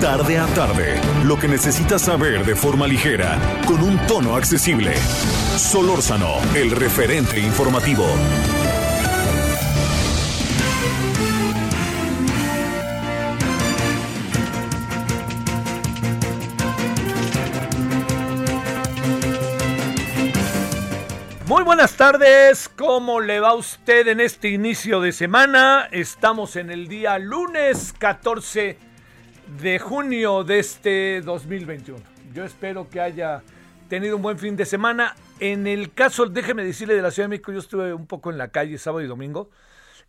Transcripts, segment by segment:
Tarde a tarde, lo que necesitas saber de forma ligera, con un tono accesible. Solórzano, el referente informativo. Muy buenas tardes, ¿cómo le va usted en este inicio de semana? Estamos en el día lunes 14 de junio de este 2021. Yo espero que haya tenido un buen fin de semana. En el caso, déjeme decirle, de la Ciudad de México, yo estuve un poco en la calle sábado y domingo.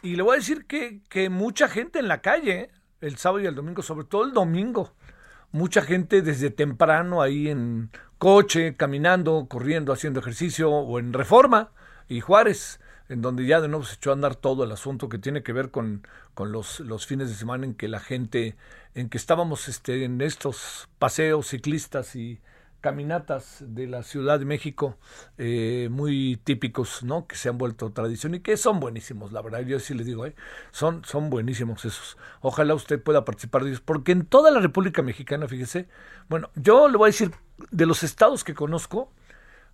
Y le voy a decir que, que mucha gente en la calle, ¿eh? el sábado y el domingo, sobre todo el domingo. Mucha gente desde temprano ahí en coche, caminando, corriendo, haciendo ejercicio o en Reforma y Juárez, en donde ya de nuevo se echó a andar todo el asunto que tiene que ver con, con los, los fines de semana en que la gente, en que estábamos este, en estos paseos ciclistas y caminatas de la Ciudad de México eh, muy típicos, ¿no? Que se han vuelto tradición y que son buenísimos, la verdad, yo sí les digo, ¿eh? son, son buenísimos esos. Ojalá usted pueda participar de ellos, porque en toda la República Mexicana, fíjese, bueno, yo le voy a decir, de los estados que conozco,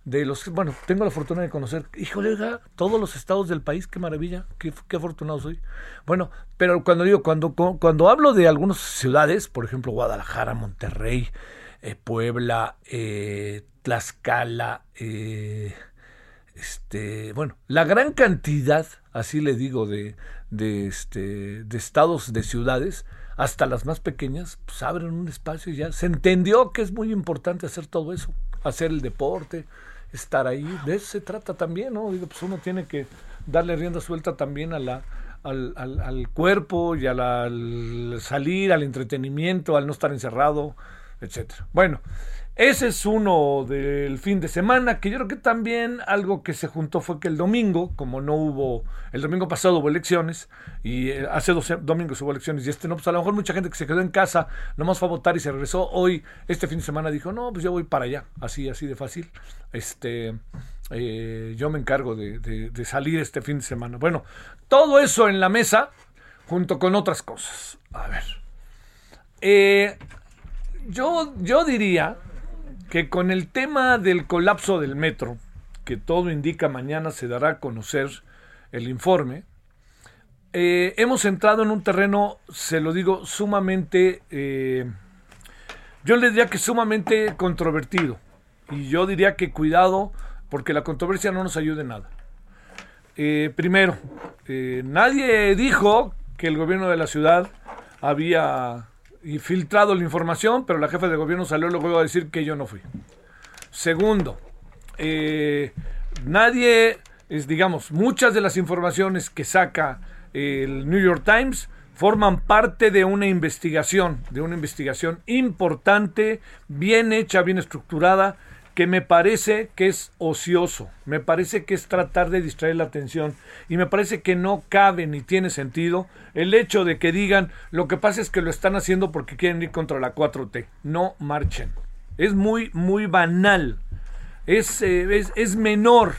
de los, bueno, tengo la fortuna de conocer, híjole, todos los estados del país, qué maravilla, qué, qué afortunado soy. Bueno, pero cuando digo, cuando, cuando hablo de algunas ciudades, por ejemplo, Guadalajara, Monterrey, eh, Puebla, eh, Tlaxcala, eh, este, bueno, la gran cantidad, así le digo, de, de, este, de estados, de ciudades, hasta las más pequeñas, pues abren un espacio y ya se entendió que es muy importante hacer todo eso, hacer el deporte, estar ahí, de eso se trata también, ¿no? Digo, pues uno tiene que darle rienda suelta también a la, al, al, al cuerpo y al, al salir, al entretenimiento, al no estar encerrado, etcétera. Bueno, ese es uno del fin de semana, que yo creo que también algo que se juntó fue que el domingo, como no hubo, el domingo pasado hubo elecciones, y eh, hace dos domingos hubo elecciones, y este no, pues a lo mejor mucha gente que se quedó en casa, nomás fue a votar y se regresó, hoy, este fin de semana dijo, no, pues yo voy para allá, así, así de fácil, este, eh, yo me encargo de, salir este fin de semana. Bueno, todo eso en la mesa, junto con otras cosas. A ver. Eh, yo, yo diría que con el tema del colapso del metro, que todo indica mañana se dará a conocer el informe, eh, hemos entrado en un terreno, se lo digo, sumamente, eh, yo le diría que sumamente controvertido. Y yo diría que cuidado, porque la controversia no nos ayuda en nada. Eh, primero, nadie dijo que el gobierno de la ciudad había filtrado la información, pero la jefa de gobierno salió luego a decir que yo no fui. Segundo, eh, nadie, es, digamos, muchas de las informaciones que saca el New York Times forman parte de una investigación, de una investigación importante, bien hecha, bien estructurada, que me parece que es ocioso, me parece que es tratar de distraer la atención y me parece que no cabe ni tiene sentido el hecho de que digan lo que pasa es que lo están haciendo porque quieren ir contra la 4T. No marchen. Es muy, muy banal. Es, eh, es, es menor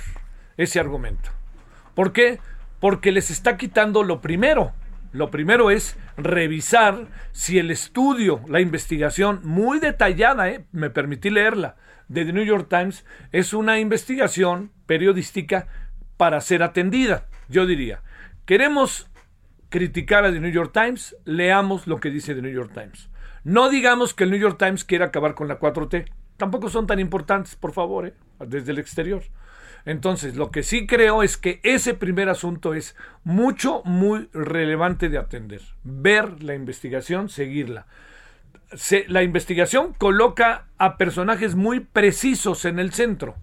ese argumento. ¿Por qué? Porque les está quitando lo primero. Lo primero es revisar si el estudio, la investigación muy detallada, eh, me permití leerla, de The New York Times es una investigación periodística para ser atendida. Yo diría, queremos criticar a The New York Times, leamos lo que dice The New York Times. No digamos que el New York Times quiere acabar con la 4T. Tampoco son tan importantes, por favor, ¿eh? desde el exterior. Entonces, lo que sí creo es que ese primer asunto es mucho, muy relevante de atender. Ver la investigación, seguirla la investigación coloca a personajes muy precisos en el centro,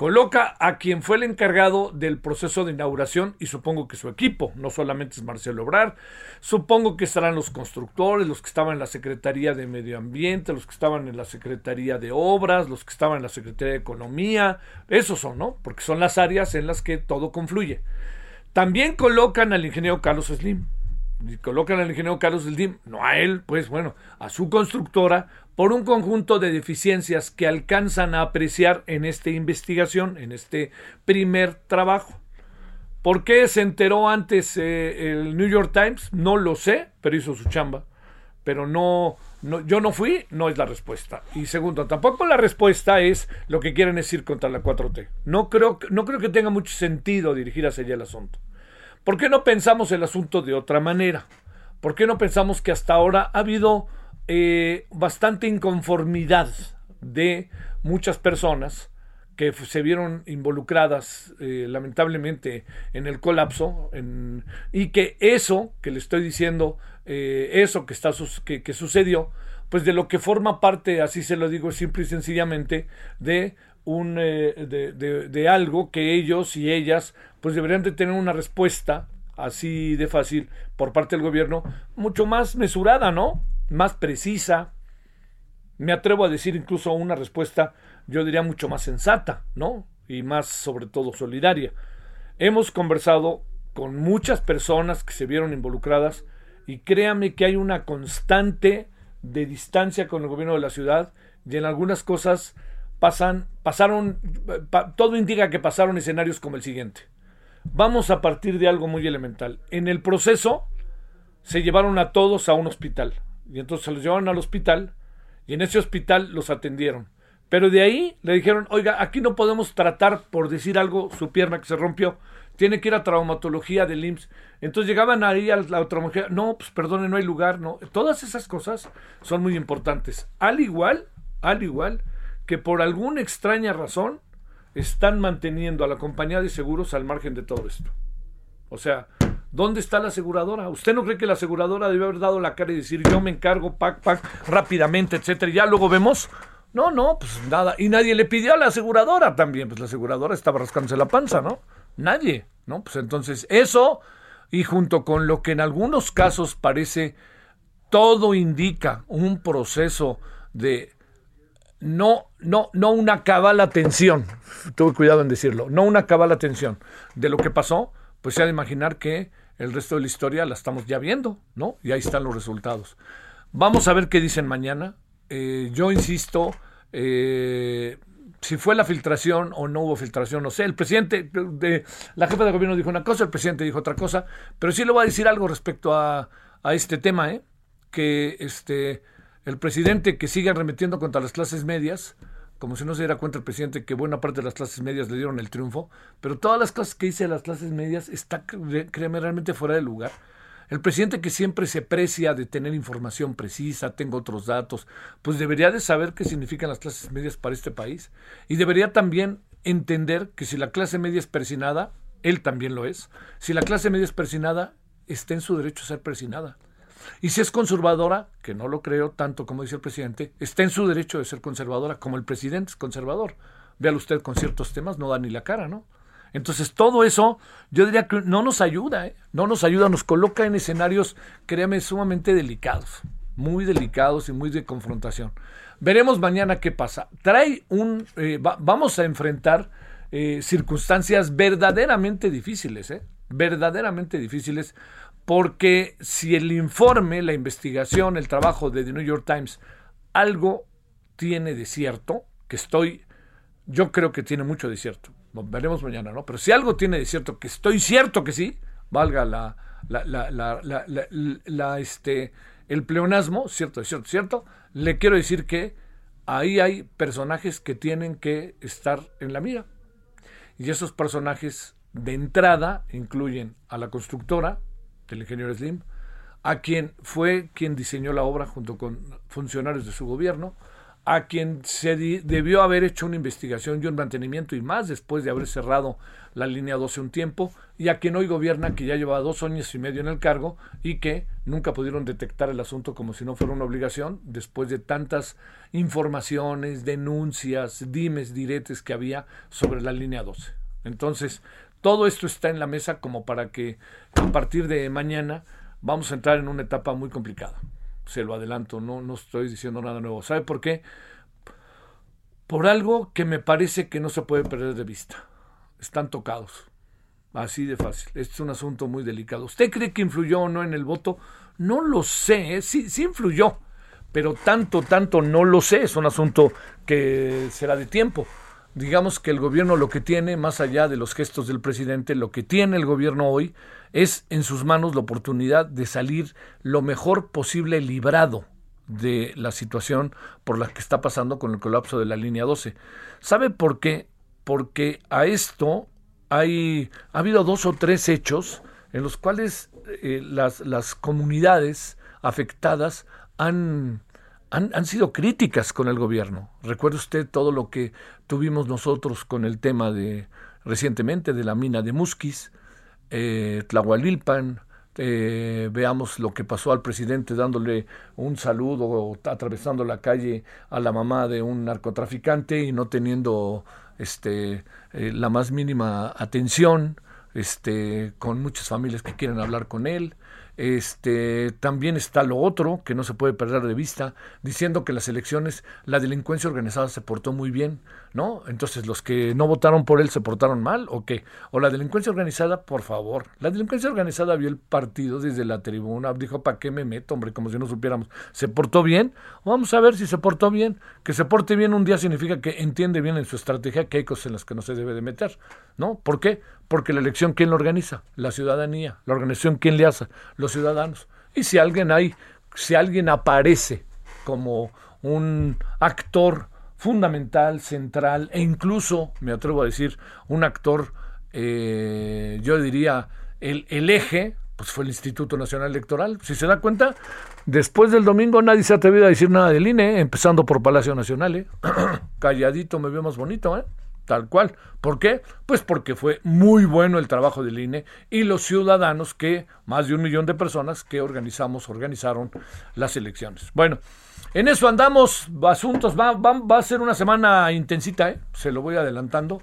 Coloca a quien fue el encargado del proceso de inauguración y supongo que su equipo, no solamente es Marcelo Obrar, supongo que estarán los constructores, los que estaban en la Secretaría de Medio Ambiente, los que estaban en la Secretaría de Obras, los que estaban en la Secretaría de Economía, esos son, ¿no? Porque son las áreas en las que todo confluye. También colocan al ingeniero Carlos Slim, colocan al ingeniero Carlos Slim, no a él, pues bueno, a su constructora, por un conjunto de deficiencias que alcanzan a apreciar en esta investigación, en este primer trabajo. ¿Por qué se enteró antes eh, el New York Times? No lo sé, pero hizo su chamba. Pero no, no, yo no fui, no es la respuesta. Y segundo, tampoco la respuesta es lo que quieren decir contra la 4T. No creo, no creo que tenga mucho sentido dirigir hacia allá el asunto. ¿Por qué no pensamos el asunto de otra manera? ¿Por qué no pensamos que hasta ahora ha habido eh, bastante inconformidad de muchas personas que se vieron involucradas eh, lamentablemente en el colapso y que eso que le estoy diciendo, eh, eso que, está, que, que sucedió, pues de lo que forma parte, así se lo digo simple y sencillamente, de un de, de, algo que ellos y ellas pues deberían de tener una respuesta así de fácil por parte del gobierno mucho más mesurada, ¿no? más precisa, me atrevo a decir incluso una respuesta, yo diría mucho más sensata, ¿no? Y más sobre todo solidaria. Hemos conversado con muchas personas que se vieron involucradas y créame que hay una constante de distancia con el gobierno de la ciudad y en algunas cosas pasan, pasaron, todo indica que pasaron escenarios como el siguiente. Vamos a partir de algo muy elemental. En el proceso se llevaron a todos a un hospital. Y entonces se los llevaron al hospital y en ese hospital los atendieron. Pero de ahí le dijeron, oiga, aquí no podemos tratar, por decir algo, su pierna que se rompió. Tiene que ir a traumatología del IMSS. Entonces llegaban ahí a la traumatología. No, pues perdone, no hay lugar. No. Todas esas cosas son muy importantes. Al igual, al igual que por alguna extraña razón están manteniendo a la compañía de seguros al margen de todo esto. O sea, ¿Dónde está la aseguradora? ¿Usted no cree que la aseguradora debe haber dado la cara y decir yo me encargo, pac, pac, rápidamente, etcétera? Y ya luego vemos. No, no, pues nada. Y nadie le pidió a la aseguradora también. Pues la aseguradora estaba rascándose la panza, ¿no? Nadie, ¿no? Pues entonces eso, y junto con lo que en algunos casos parece, todo indica un proceso de no, no, no una cabal atención, tuve cuidado en decirlo, no una cabal atención de lo que pasó, pues se ha de imaginar que el resto de la historia la estamos ya viendo, ¿no? Y ahí están los resultados. Vamos a ver qué dicen mañana. Eh, yo insisto, eh, si fue la filtración o no hubo filtración, no sé. El presidente, de, la jefa de gobierno dijo una cosa, el presidente dijo otra cosa, pero sí le voy a decir algo respecto a, a este tema, ¿eh? Que este, el presidente que sigue arremetiendo contra las clases medias, como si no se diera cuenta el presidente que buena parte de las clases medias le dieron el triunfo, pero todas las cosas que dice las clases medias está, créeme, realmente fuera de lugar. El presidente que siempre se precia de tener información precisa, tengo otros datos, pues debería de saber qué significan las clases medias para este país. Y debería también entender que si la clase media es persinada, él también lo es. Si la clase media es persinada, está en su derecho a ser persinada. Y si es conservadora, que no lo creo tanto como dice el presidente, está en su derecho de ser conservadora, como el presidente es conservador. Véalo usted con ciertos temas, no da ni la cara, ¿no? Entonces todo eso, yo diría que no nos ayuda, ¿eh? no nos ayuda, nos coloca en escenarios, créame, sumamente delicados, muy delicados y muy de confrontación. Veremos mañana qué pasa. Trae un, eh, vamos a enfrentar eh, circunstancias verdaderamente difíciles, ¿eh? verdaderamente difíciles porque si el informe, la investigación, el trabajo de The New York Times algo tiene de cierto, que estoy, yo creo que tiene mucho de cierto, veremos mañana, ¿no? Pero si algo tiene de cierto, que estoy cierto que sí, valga la, la, la, la este, el pleonasmo, cierto, cierto, cierto, le quiero decir que ahí hay personajes que tienen que estar en la mira. Y esos personajes de entrada incluyen a la constructora, el ingeniero Slim, a quien fue quien diseñó la obra junto con funcionarios de su gobierno, a quien se debió haber hecho una investigación y un mantenimiento y más después de haber cerrado la línea 12 un tiempo, y a quien hoy gobierna, que ya lleva dos años y medio en el cargo y que nunca pudieron detectar el asunto como si no fuera una obligación, después de tantas informaciones, denuncias, dimes, diretes que había sobre la línea 12. Entonces, todo esto está en la mesa como para que a partir de mañana vamos a entrar en una etapa muy complicada. Se lo adelanto, no, no estoy diciendo nada nuevo. ¿Sabe por qué? Por algo que me parece que no se puede perder de vista. Están tocados. Así de fácil. Este es un asunto muy delicado. ¿Usted cree que influyó o no en el voto? No lo sé. ¿eh? Sí, sí influyó. Pero tanto, tanto no lo sé. Es un asunto que será de tiempo digamos que el gobierno lo que tiene, más allá de los gestos del presidente, lo que tiene el gobierno hoy es en sus manos la oportunidad de salir lo mejor posible librado de la situación por la que está pasando con el colapso de la línea 12. ¿Sabe por qué? Porque a esto hay, ha habido dos o tres hechos en los cuales eh, las, las comunidades afectadas han han, sido críticas con el gobierno. Recuerde usted todo lo que tuvimos nosotros con el tema de recientemente de la mina de Musquis, eh, Tlahualilpan, eh, veamos lo que pasó al presidente dándole un saludo o atravesando la calle a la mamá de un narcotraficante y no teniendo este eh, la más mínima atención este con muchas familias que quieren hablar con él este, también está lo otro que no se puede perder de vista, diciendo que las elecciones, la delincuencia organizada se portó muy bien, ¿no? Entonces, los que no votaron por él se portaron mal, ¿o qué? O la delincuencia organizada, por favor. La delincuencia organizada vio el partido desde la tribuna, dijo, ¿para qué me meto, hombre? Como si no supiéramos. ¿Se portó bien? Vamos a ver si se portó bien. Que se porte bien un día significa que entiende bien en su estrategia que hay cosas en las que no se debe de meter, ¿no? ¿Por qué? Porque la elección, ¿quién la organiza? La ciudadanía. La organización, ¿quién le hace? Ciudadanos. Y si alguien hay, si alguien aparece como un actor fundamental, central e incluso, me atrevo a decir, un actor, eh, yo diría, el, el eje, pues fue el Instituto Nacional Electoral. Si se da cuenta, después del domingo nadie se ha atrevido a decir nada del INE, empezando por Palacio Nacional. ¿eh? Calladito me veo más bonito, ¿eh? Tal cual. ¿Por qué? Pues porque fue muy bueno el trabajo del INE y los ciudadanos que, más de un millón de personas que organizamos, organizaron las elecciones. Bueno, en eso andamos, asuntos, va, va, a ser una semana intensita, ¿eh? se lo voy adelantando.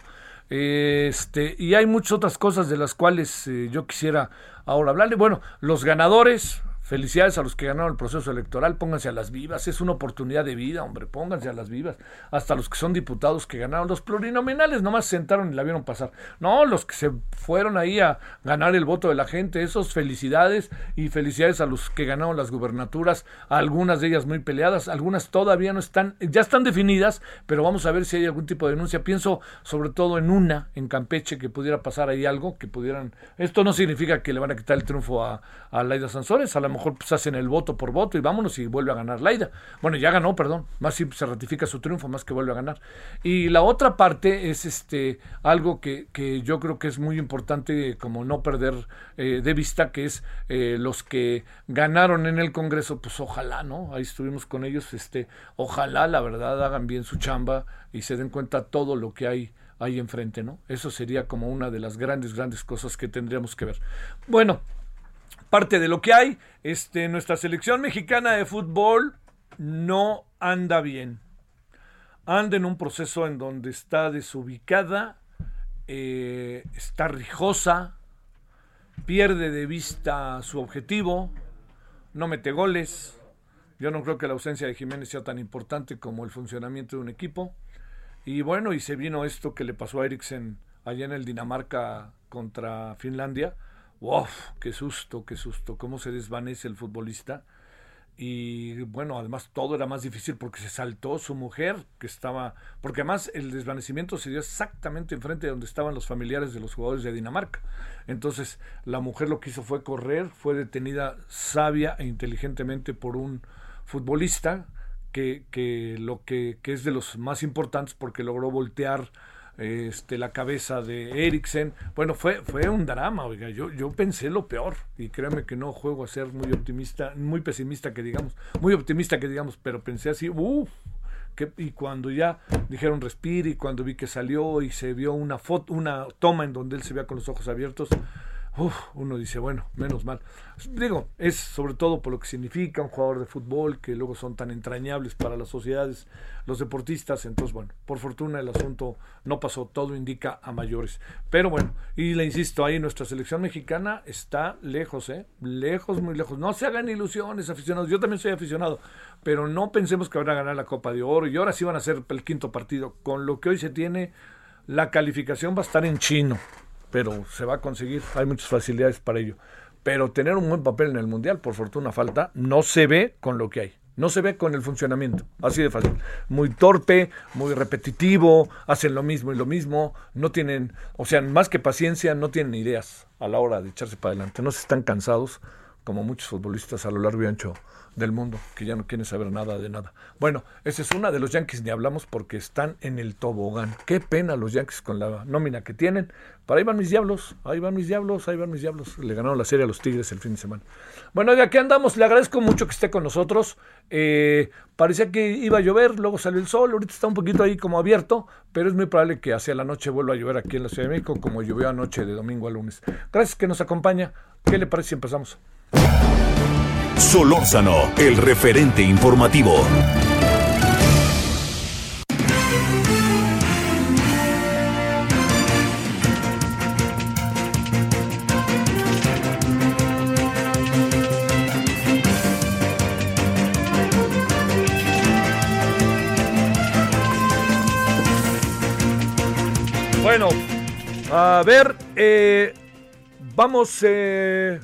Este, y hay muchas otras cosas de las cuales eh, yo quisiera ahora hablarle. Bueno, los ganadores, Felicidades a los que ganaron el proceso electoral, pónganse a las vivas, es una oportunidad de vida, hombre, pónganse a las vivas. Hasta los que son diputados que ganaron, los plurinominales nomás se sentaron y la vieron pasar. No, los que se fueron ahí a ganar el voto de la gente, esos felicidades y felicidades a los que ganaron las gubernaturas, algunas de ellas muy peleadas, algunas todavía no están, ya están definidas, pero vamos a ver si hay algún tipo de denuncia. Pienso sobre todo en una, en Campeche, que pudiera pasar ahí algo, que pudieran, esto no significa que le van a quitar el triunfo a, a Laida Sansores, a la mejor pues hacen el voto por voto y vámonos y vuelve a ganar Laida. Bueno, ya ganó, perdón, más si se ratifica su triunfo, más que vuelve a ganar. Y la otra parte es este algo que, que yo creo que es muy importante como no perder eh, de vista, que es eh, los que ganaron en el Congreso, pues ojalá, ¿no? Ahí estuvimos con ellos, este, ojalá la verdad hagan bien su chamba y se den cuenta todo lo que hay ahí enfrente, ¿no? Eso sería como una de las grandes, grandes cosas que tendríamos que ver. Bueno, parte de lo que hay. Este, nuestra selección mexicana de fútbol no anda bien. Anda en un proceso en donde está desubicada, eh, está rijosa, pierde de vista su objetivo, no mete goles. Yo no creo que la ausencia de Jiménez sea tan importante como el funcionamiento de un equipo. Y bueno, y se vino esto que le pasó a Eriksen allá en el Dinamarca contra Finlandia ¡Wow! ¡Qué susto, qué susto! ¿Cómo se desvanece el futbolista? Y bueno, además todo era más difícil porque se saltó su mujer, que estaba. Porque además el desvanecimiento se dio exactamente enfrente de donde estaban los familiares de los jugadores de Dinamarca. Entonces, la mujer lo que hizo fue correr, fue detenida sabia e inteligentemente por un futbolista que, que lo que, que es de los más importantes porque logró voltear este, la cabeza de Eriksen. Bueno, fue, fue un drama, oiga, yo, yo pensé lo peor y créanme que no juego a ser muy optimista, muy pesimista que digamos, muy optimista que digamos, pero pensé así, uff, y cuando ya dijeron respire y cuando vi que salió y se vio una foto, una toma en donde él se veía con los ojos abiertos, uno dice, bueno, menos mal. Digo, es sobre todo por lo que significa un jugador de fútbol, que luego son tan entrañables para las sociedades, los deportistas. Entonces, bueno, por fortuna el asunto no pasó, todo indica a mayores. Pero bueno, y le insisto, ahí nuestra selección mexicana está lejos, ¿eh? Lejos, muy lejos. No se hagan ilusiones, aficionados. Yo también soy aficionado, pero no pensemos que van a ganar la Copa de Oro y ahora sí van a ser el quinto partido. Con lo que hoy se tiene, la calificación va a estar en chino pero se va a conseguir, hay muchas facilidades para ello. Pero tener un buen papel en el Mundial, por fortuna falta, no se ve con lo que hay. No se ve con el funcionamiento, así de fácil. Muy torpe, muy repetitivo, hacen lo mismo y lo mismo, no tienen, o sea, más que paciencia, no tienen ideas a la hora de echarse para adelante. No se están cansados, como muchos futbolistas a lo largo y ancho del mundo, que ya no quieren saber nada de nada. Bueno, esa es una de los Yankees, ni hablamos porque están en el tobogán. Qué pena los Yankees con la nómina que tienen. Para ahí van mis diablos, ahí van mis diablos, ahí van mis diablos. Le ganaron la serie a los Tigres el fin de semana. Bueno, de aquí andamos, le agradezco mucho que esté con nosotros. Eh, parecía que iba a llover, luego salió el sol, ahorita está un poquito ahí como abierto, pero es muy probable que hacia la noche vuelva a llover aquí en la Ciudad de México, como llovió anoche de domingo a lunes. Gracias que nos acompaña. ¿Qué le parece si empezamos? Solórzano, el referente informativo. Bueno, a ver, eh, vamos, eh,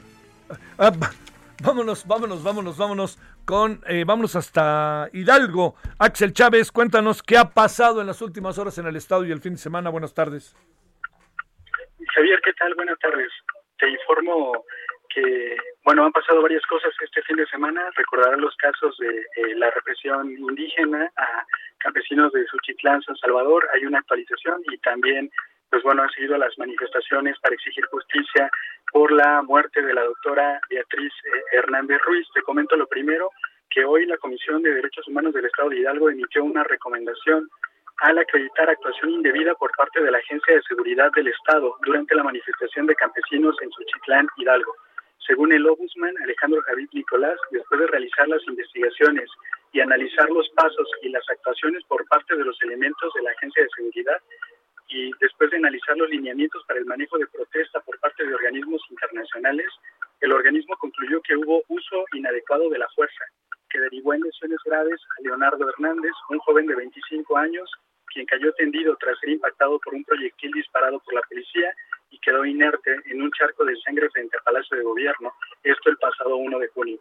Vámonos, vámonos, vámonos, vámonos con, eh, vámonos hasta Hidalgo. Axel Chávez, cuéntanos qué ha pasado en las últimas horas en el estado y el fin de semana. Buenas tardes. Javier, ¿qué tal? Buenas tardes. Te informo que, bueno, han pasado varias cosas este fin de semana. Recordarán los casos de eh, la represión indígena a campesinos de Suchitlán, San Salvador. Hay una actualización y también pues bueno, han seguido las manifestaciones para exigir justicia por la muerte de la doctora Beatriz eh, Hernández Ruiz. Te comento lo primero, que hoy la Comisión de Derechos Humanos del Estado de Hidalgo emitió una recomendación al acreditar actuación indebida por parte de la Agencia de Seguridad del Estado durante la manifestación de campesinos en Suchitlán, Hidalgo. Según el Ombudsman Alejandro Javid Nicolás, después de realizar las investigaciones y analizar los pasos y las actuaciones por parte de los elementos de la Agencia de Seguridad, y después de analizar los lineamientos para el manejo de protesta por parte de organismos internacionales, el organismo concluyó que hubo uso inadecuado de la fuerza, que derivó en lesiones graves a Leonardo Hernández, un joven de 25 años, quien cayó tendido tras ser impactado por un proyectil disparado por la policía y quedó inerte en un charco de sangre frente al Palacio de Gobierno, esto el pasado 1 de junio.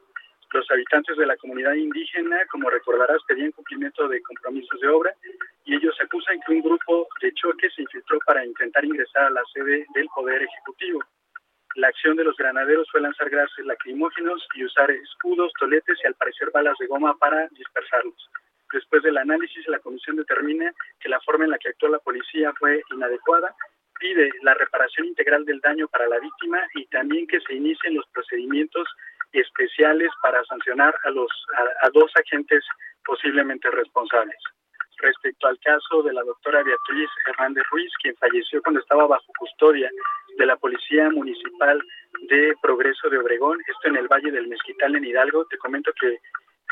Los habitantes de la comunidad indígena, como recordarás, pedían cumplimiento de compromisos de obra y ellos se acusan que un grupo de choque se infiltró para intentar ingresar a la sede del Poder Ejecutivo. La acción de los granaderos fue lanzar gases lacrimógenos y usar escudos, toletes y al parecer balas de goma para dispersarlos. Después del análisis, la comisión determina que la forma en la que actuó la policía fue inadecuada, pide la reparación integral del daño para la víctima y también que se inicien los procedimientos especiales para sancionar a los a, dos agentes posiblemente responsables. Respecto al caso de la doctora Beatriz Hernández Ruiz, quien falleció cuando estaba bajo custodia de la Policía Municipal de Progreso de Obregón, esto en el Valle del Mezquital en Hidalgo, te comento que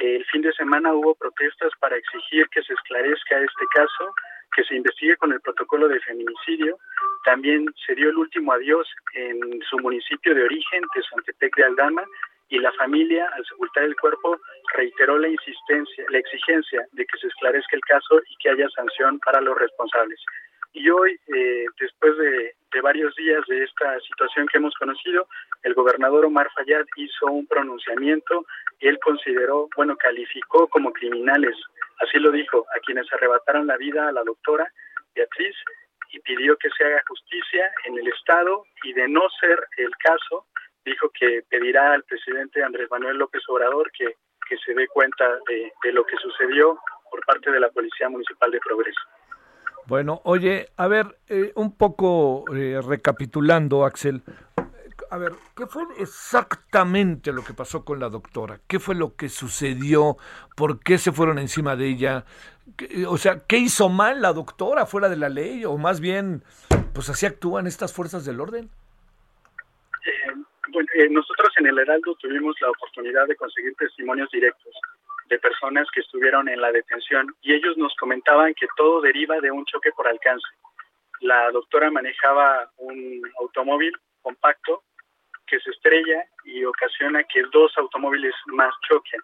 eh, el fin de semana hubo protestas para exigir que se esclarezca este caso, que se investigue con el protocolo de feminicidio. También se dio el último adiós en su municipio de origen, Tezantepec de Aldama, y la familia, al sepultar el cuerpo, reiteró la insistencia, la exigencia de que se esclarezca el caso y que haya sanción para los responsables. Y hoy, eh, después de, varios días de esta situación que hemos conocido, el gobernador Omar Fayad hizo un pronunciamiento y él consideró, bueno, calificó como criminales, así lo dijo, a quienes arrebataron la vida a la doctora Beatriz y pidió que se haga justicia en el Estado y de no ser el caso, dijo que pedirá al presidente Andrés Manuel López Obrador que, que se dé cuenta de, de lo que sucedió por parte de la Policía Municipal de Progreso. Bueno, oye, a ver, eh, un poco eh, recapitulando, Axel, a ver, ¿qué fue exactamente lo que pasó con la doctora? ¿Qué fue lo que sucedió? ¿Por qué se fueron encima de ella? O sea, ¿qué hizo mal la doctora fuera de la ley? O más bien, pues así actúan estas fuerzas del orden. Eh, nosotros en el Heraldo tuvimos la oportunidad de conseguir testimonios directos de personas que estuvieron en la detención y ellos nos comentaban que todo deriva de un choque por alcance. La doctora manejaba un automóvil compacto que se estrella y ocasiona que dos automóviles más choquen.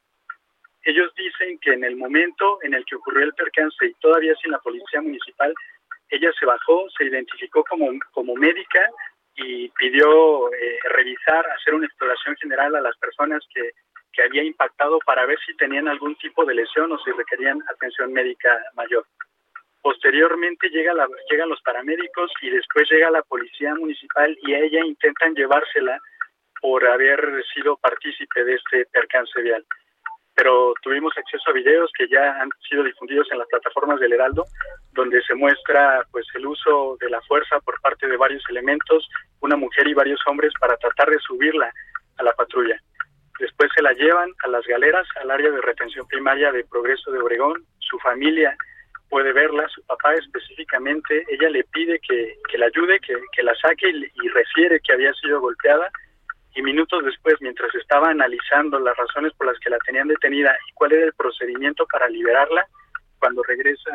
Ellos dicen que en el momento en el que ocurrió el percance y todavía sin la policía municipal, ella se bajó, se identificó como, como médica y pidió eh, revisar, hacer una exploración general a las personas que que había impactado para ver si tenían algún tipo de lesión o si requerían atención médica mayor. Posteriormente llega la, llegan los paramédicos y después llega la policía municipal y a ella intentan llevársela por haber sido partícipe de este percance vial. Pero tuvimos acceso a videos que ya han sido difundidos en las plataformas del Heraldo, donde se muestra pues el uso de la fuerza por parte de varios elementos, una mujer y varios hombres para tratar de subirla a la patrulla. Después se la llevan a las galeras, al área de retención primaria de Progreso de Obregón. Su familia puede verla, su papá específicamente, ella le pide que, la ayude, que, la saque y, y, refiere que había sido golpeada. Y minutos después, mientras estaba analizando las razones por las que la tenían detenida y cuál era el procedimiento para liberarla, cuando regresa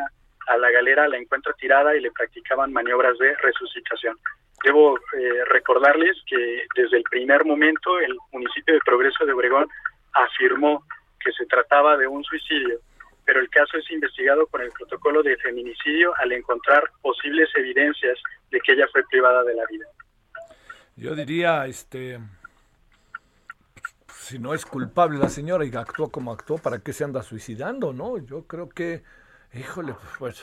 a la galera la encuentra tirada y le practicaban maniobras de resucitación. Debo eh, recordarles que desde el primer momento el municipio de Progreso de Obregón afirmó que se trataba de un suicidio, pero el caso es investigado con el protocolo de feminicidio al encontrar posibles evidencias de que ella fue privada de la vida. Yo diría, este, si no es culpable la señora y actuó como actuó, ¿para qué se anda suicidando, no? Yo creo que, híjole, pues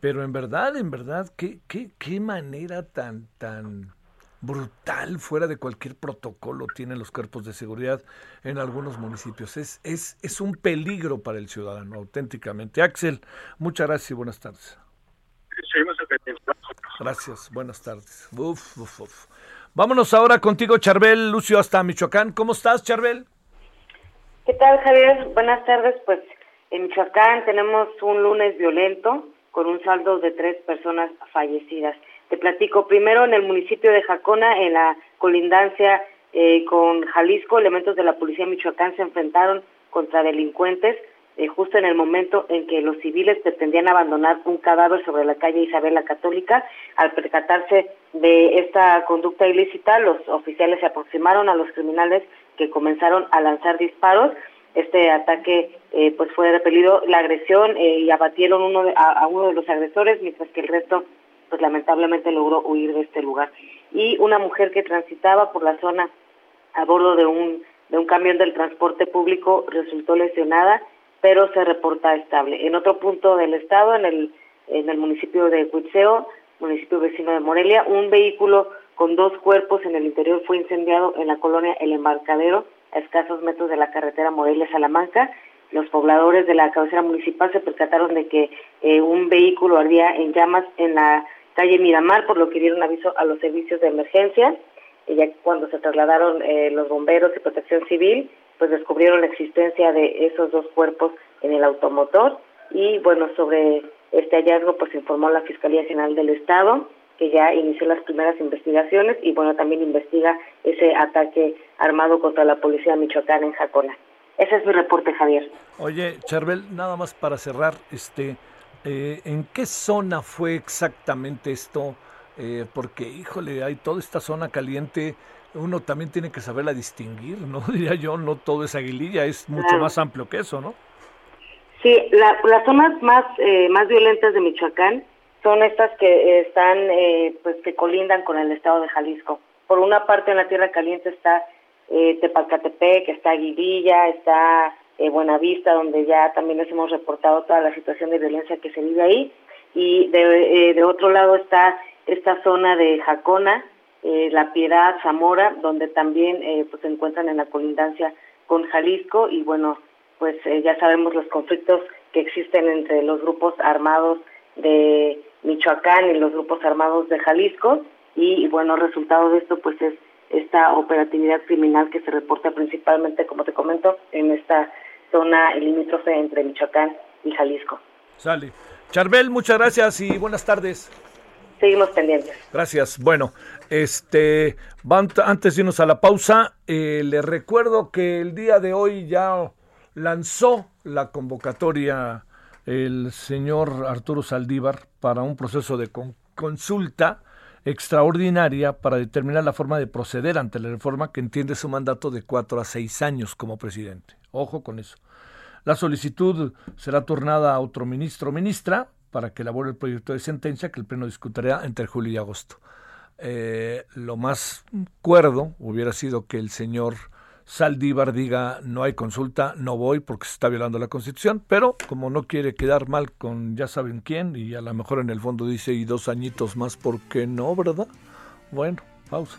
pero en verdad, en verdad, qué, qué, qué manera tan, tan brutal fuera de cualquier protocolo tienen los cuerpos de seguridad en algunos municipios. Es, es, es un peligro para el ciudadano, auténticamente. Axel, muchas gracias y buenas tardes. Gracias, buenas tardes. Uf, uf, uf. Vámonos ahora contigo, Charbel, Lucio, hasta Michoacán. ¿Cómo estás, Charbel? ¿Qué tal, Javier? Buenas tardes. Pues en Michoacán tenemos un lunes violento con un saldo de tres personas fallecidas. Te platico primero en el municipio de Jacona, en la colindancia eh, con Jalisco, elementos de la policía de Michoacán se enfrentaron contra delincuentes eh, justo en el momento en que los civiles pretendían abandonar un cadáver sobre la calle Isabel la Católica. Al percatarse de esta conducta ilícita, los oficiales se aproximaron a los criminales que comenzaron a lanzar disparos. Este ataque eh, pues fue repelido. La agresión eh, y abatieron uno a, uno de los agresores mientras que el resto pues lamentablemente logró huir de este lugar. Y una mujer que transitaba por la zona a bordo de un de un camión del transporte público resultó lesionada pero se reporta estable en otro punto del estado en el en el municipio de Cuitseo municipio vecino de Morelia un vehículo con dos cuerpos en el interior fue incendiado en la colonia El Embarcadero a escasos metros de la carretera Morelia-Salamanca. Los pobladores de la cabecera municipal se percataron de que eh, un vehículo ardía en llamas en la calle Miramar, por lo que dieron aviso a los servicios de emergencia. Y cuando se trasladaron eh, los bomberos y protección civil, pues descubrieron la existencia de esos dos cuerpos en el automotor. Y bueno, sobre este hallazgo, pues informó la Fiscalía General del Estado que ya inició las primeras investigaciones y bueno, también investiga ese ataque armado contra la policía de Michoacán en Jacona. Ese es mi reporte, Javier. Oye, Charbel, nada más para cerrar, este, eh, ¿en qué zona fue exactamente esto? Eh, porque, híjole, hay toda esta zona caliente, uno también tiene que saberla distinguir, ¿no? Diría yo, no todo es aguililla, es mucho más amplio que eso, ¿no? Sí, las zonas más, eh, más violentas de Michoacán son estas que están, eh, pues que colindan con el estado de Jalisco. Por una parte en la Tierra Caliente está eh, Tepalcatepec, está Aguililla, está eh, Buenavista, donde ya también les hemos reportado toda la situación de violencia que se vive ahí. Y de, de otro lado está esta zona de Jacona, La Piedad, Zamora, donde también pues se encuentran en la colindancia con Jalisco. Y bueno, pues ya sabemos los conflictos que existen entre los grupos armados de Michoacán y los grupos armados de Jalisco y, bueno, resultado de esto pues es esta operatividad criminal que se reporta principalmente, como te comento, en esta zona limítrofe entre Michoacán y Jalisco. Sale. Charbel, muchas gracias y buenas tardes. Seguimos pendientes. Gracias. Bueno, este, antes de irnos a la pausa, eh, le recuerdo que el día de hoy ya lanzó la convocatoria el señor Arturo Saldívar para un proceso de consulta extraordinaria para determinar la forma de proceder ante la reforma que entiende su mandato de cuatro a seis años como presidente. Ojo con eso. La solicitud será turnada a otro ministro o ministra para que elabore el proyecto de sentencia que el Pleno discutirá entre julio y agosto. Eh, lo más cuerdo hubiera sido que el señor Saldívar diga no hay consulta, no voy porque se está violando la Constitución, pero como no quiere quedar mal con ya saben quién y a lo mejor en el fondo dice y dos añitos más, ¿por qué no, verdad? Bueno, pausa.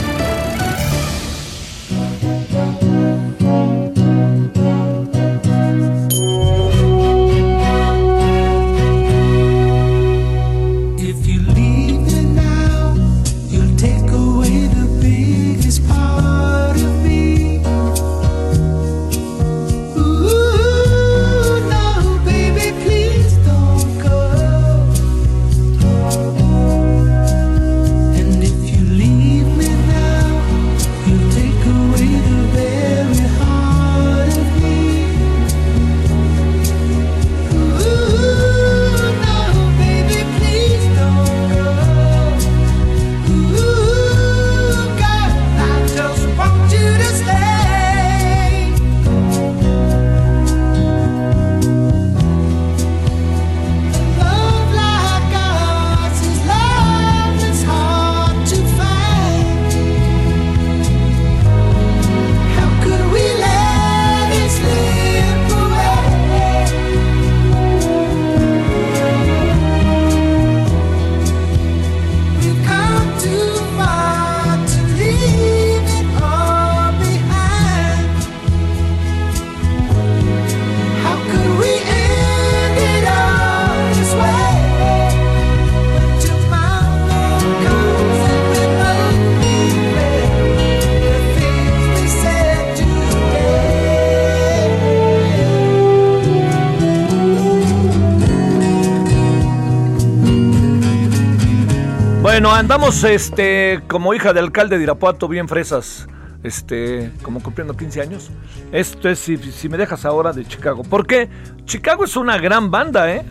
Andamos este como hija del alcalde de Irapuato, bien fresas, este, como cumpliendo 15 años. Esto es si, me dejas ahora de Chicago. Porque Chicago es una gran banda, ¿eh?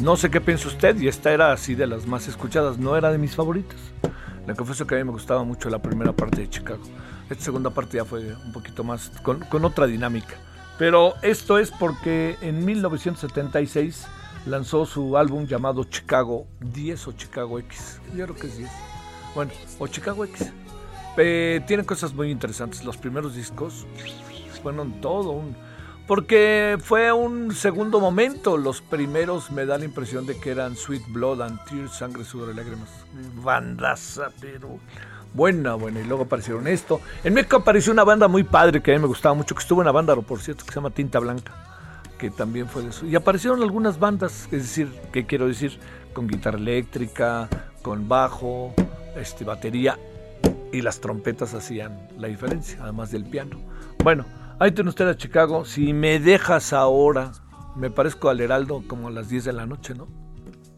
No sé qué piensa usted, y esta era así de las más escuchadas, no era de mis favoritas. Le confieso que a mí me gustaba mucho la primera parte de Chicago. Esta segunda parte ya fue un poquito más, con, con otra dinámica. Pero esto es porque en 1976 lanzó su álbum llamado Chicago 10 o Chicago X. Yo creo que es 10. Bueno, o Chicago X. Eh, tiene cosas muy interesantes. Los primeros discos fueron todo un... Porque fue un segundo momento. Los primeros me da la impresión de que eran Sweet Blood and Tears, Sangre, Sudor y Lágrimas. Bandaza, pero buena, buena. Y luego aparecieron esto. En México apareció una banda muy padre que a mí me gustaba mucho, que estuvo en banda, por cierto, que se llama Tinta Blanca que también fue de eso. Y aparecieron algunas bandas, es decir, ¿qué quiero decir? Con guitarra eléctrica, con bajo, este, batería y las trompetas hacían la diferencia, además del piano. Bueno, ahí tiene usted a Chicago. Si me dejas ahora, me parezco al Heraldo como a las 10 de la noche, ¿no?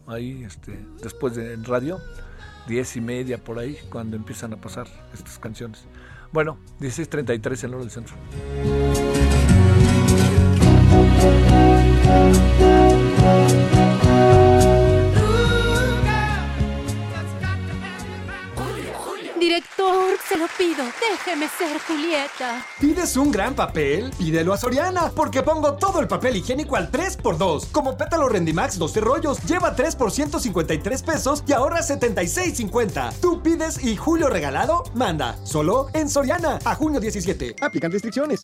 Ahí, este, después de radio, 10 y media por ahí, cuando empiezan a pasar estas canciones. Bueno, 16.33 en hora del centro. Director, se lo pido, déjeme ser Julieta. ¿Pides un gran papel? Pídelo a Soriana, porque pongo todo el papel higiénico al 3x2. Como pétalo Rendimax 12 rollos, lleva 3 por 153 pesos y ahorra 76.50. Tú pides y Julio regalado, manda. Solo en Soriana, a junio 17. Aplican restricciones.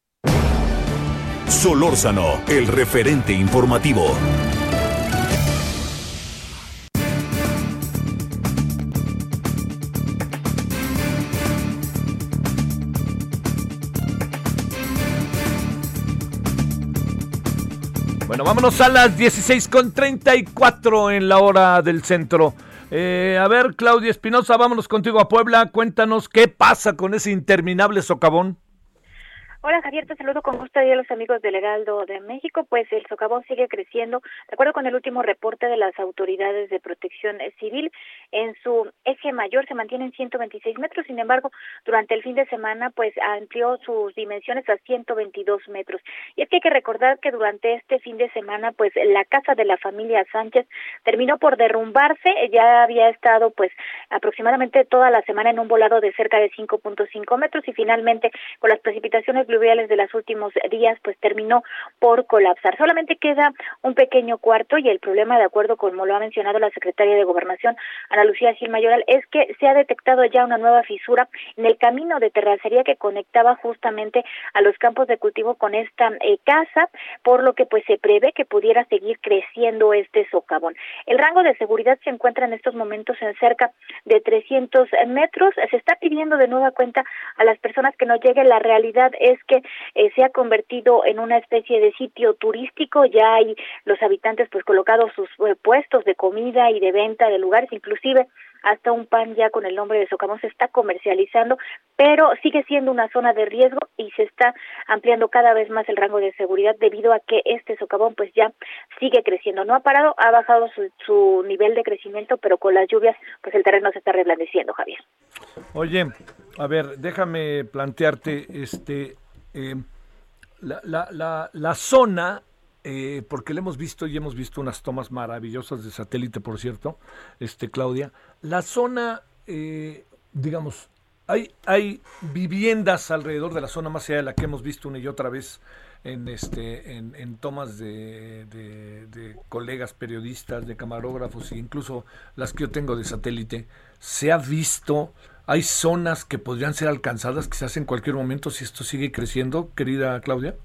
Solórzano, el referente informativo. Vámonos a las 16.34 en la hora del centro. Eh, a ver, Claudia Espinosa, vámonos contigo a Puebla. Cuéntanos qué pasa con ese interminable socavón. Hola Javier, te saludo con gusto a los amigos del Heraldo de México. Pues el socavón sigue creciendo. De acuerdo con el último reporte de las autoridades de protección civil, en su eje mayor se mantiene en 126 metros. Sin embargo, durante el fin de semana, pues amplió sus dimensiones a 122 metros. Y es que hay que recordar que durante este fin de semana, pues la casa de la familia Sánchez terminó por derrumbarse. Ya había estado, pues, aproximadamente toda la semana en un volado de cerca de 5.5 metros y finalmente con las precipitaciones fluviales de los últimos días, pues terminó por colapsar. Solamente queda un pequeño cuarto y el problema, de acuerdo con como lo ha mencionado la secretaria de Gobernación, Ana Lucía Gil Mayoral, es que se ha detectado ya una nueva fisura en el camino de terracería que conectaba justamente a los campos de cultivo con esta eh, casa, por lo que pues se prevé que pudiera seguir creciendo este socavón. El rango de seguridad se encuentra en estos momentos en cerca de 300 metros. Se está pidiendo de nueva cuenta a las personas que no lleguen. La realidad es que eh, se ha convertido en una especie de sitio turístico, ya hay los habitantes pues colocados sus eh, puestos de comida y de venta de lugares, inclusive hasta un pan ya con el nombre de Socavón se está comercializando, pero sigue siendo una zona de riesgo y se está ampliando cada vez más el rango de seguridad debido a que este socavón pues ya sigue creciendo. No ha parado, ha bajado su, su nivel de crecimiento, pero con las lluvias pues el terreno se está reblandeciendo, Javier. Oye, a ver, déjame plantearte este eh, la, la, la, zona, eh, porque le hemos visto y hemos visto unas tomas maravillosas de satélite, por cierto, este Claudia, la zona, eh, digamos, hay, hay viviendas alrededor de la zona más allá de la que hemos visto una y otra vez en este en, en tomas de, de, colegas periodistas, de camarógrafos e incluso las que yo tengo de satélite, se ha visto hay zonas que podrían ser alcanzadas quizás en cualquier momento si esto sigue creciendo, querida Claudia.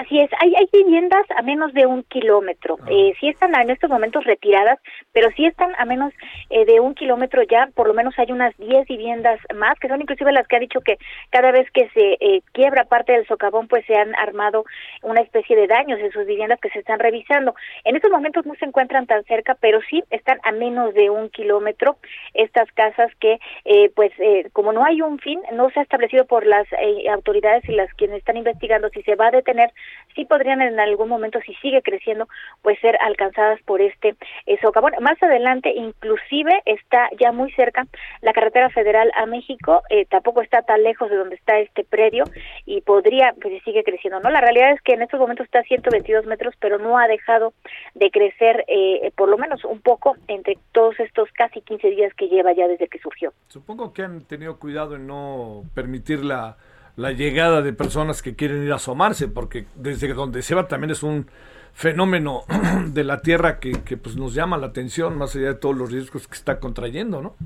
Así es, hay, hay viviendas a menos de un kilómetro. Ah. Eh, sí están en estos momentos retiradas, pero sí están a menos eh, de un kilómetro ya. Por lo menos hay unas 10 viviendas más, que son inclusive las que ha dicho que cada vez que se eh, quiebra parte del socavón, pues se han armado una especie de daños en sus viviendas que se están revisando. En estos momentos no se encuentran tan cerca, pero sí están a menos de un kilómetro estas casas que, eh, pues, eh, como no hay un fin, no se ha establecido por las eh, autoridades y las quienes están investigando si se va a detener sí podrían en algún momento, si sigue creciendo, pues ser alcanzadas por este eh, socavón. Más adelante, inclusive, está ya muy cerca la carretera federal a México, eh, tampoco está tan lejos de donde está este predio y podría, pues sigue creciendo, ¿no? La realidad es que en estos momentos está a 122 metros, pero no ha dejado de crecer, eh, por lo menos un poco, entre todos estos casi 15 días que lleva ya desde que surgió. Supongo que han tenido cuidado en no permitir la la llegada de personas que quieren ir a asomarse, porque desde donde se va también es un fenómeno de la Tierra que, que pues nos llama la atención, más allá de todos los riesgos que está contrayendo, ¿no?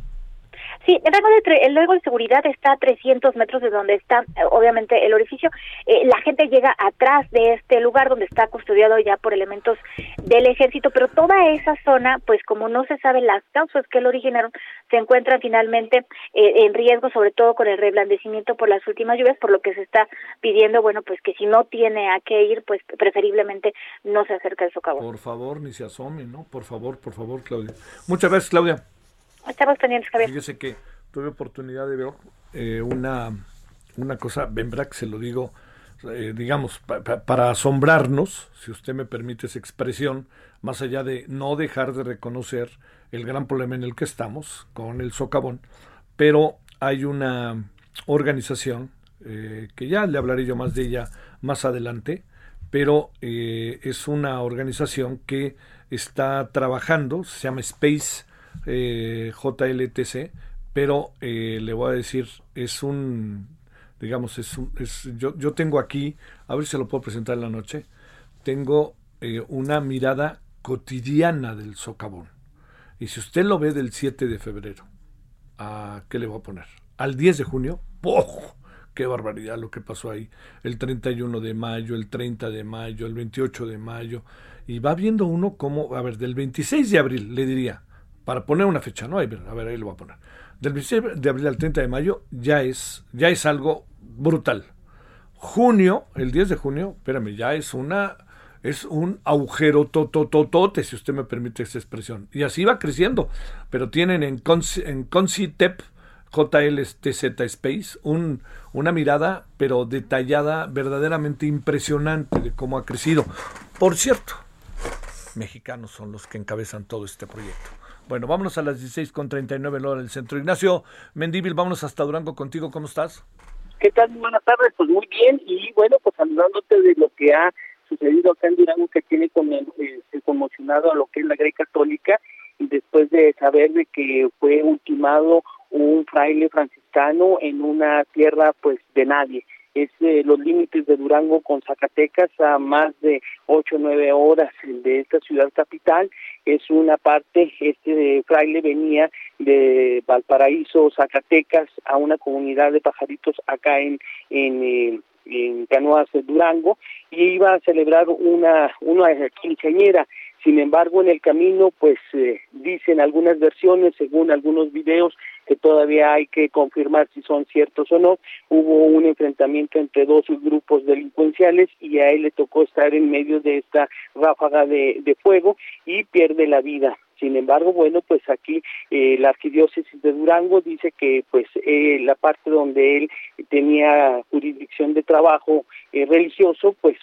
Sí, el rango de, el de seguridad está a 300 metros de donde está, obviamente, el orificio. Eh, la gente llega atrás de este lugar donde está custodiado ya por elementos del ejército, pero toda esa zona, pues como no se sabe las causas que lo originaron, se encuentra finalmente eh, en riesgo, sobre todo con el reblandecimiento por las últimas lluvias, por lo que se está pidiendo, bueno, pues que si no tiene a qué ir, pues preferiblemente no se acerque al socavón. Por favor, ni se asome, ¿no? Por favor, por favor, Claudia. Muchas gracias, Claudia. Estamos pendientes, Javier. Sé que tuve oportunidad de ver eh, una, una cosa, que se lo digo, eh, digamos, para asombrarnos, si usted me permite esa expresión, más allá de no dejar de reconocer el gran problema en el que estamos con el socavón, pero hay una organización eh, que ya le hablaré yo más de ella más adelante, pero es una organización que está trabajando, se llama Space eh, JLTC, pero eh, le voy a decir, es un, digamos, es, un, yo, yo tengo aquí, a ver si se lo puedo presentar en la noche, tengo eh, una mirada cotidiana del socavón. Y si usted lo ve del 7 de febrero, ¿a qué le voy a poner? Al 10 de junio, ¡oh! qué barbaridad lo que pasó ahí. El 31 de mayo, el 30 de mayo, el 28 de mayo. Y va viendo uno como, a ver, del 26 de abril, le diría, para poner una fecha, ¿no? a ver, ahí lo voy a poner. Del 26 de abril al 30 de mayo ya es, ya es algo brutal. Junio, el 10 de junio, espérame, ya es una es un agujero totototote, si usted me permite esa expresión. Y así va creciendo. Pero tienen en, en Concitep, JLTZ Space, un, una mirada, pero detallada, verdaderamente impresionante de cómo ha crecido. Por cierto, mexicanos son los que encabezan todo este proyecto. Bueno, vámonos a las 16.39 en hora del centro. Ignacio Mendíbil, vámonos hasta Durango contigo. ¿Cómo estás? ¿Qué tal? buenas tardes. Pues muy bien. Y bueno, pues saludándote de lo que ha sucedido acá en Durango que tiene eh, conmocionado a lo que es la Grey Católica y después de saber de que fue ultimado un fraile franciscano en una tierra pues de nadie es eh, los límites de Durango con Zacatecas a más de ocho o nueve horas de esta ciudad capital. Es una parte, este fraile venía de Valparaíso, Zacatecas, a una comunidad de pajaritos acá en, en eh, en Canoas Durango y iba a celebrar una una quinceañera sin embargo en el camino pues eh, dicen algunas versiones según algunos videos que todavía hay que confirmar si son ciertos o no. Hubo un enfrentamiento entre dos grupos delincuenciales y a él le tocó estar en medio de esta ráfaga de, de fuego y pierde la vida. Sin embargo, bueno, pues aquí eh, la arquidiócesis de Durango dice que pues eh, la parte donde él tenía jurisdicción de trabajo eh, religioso, pues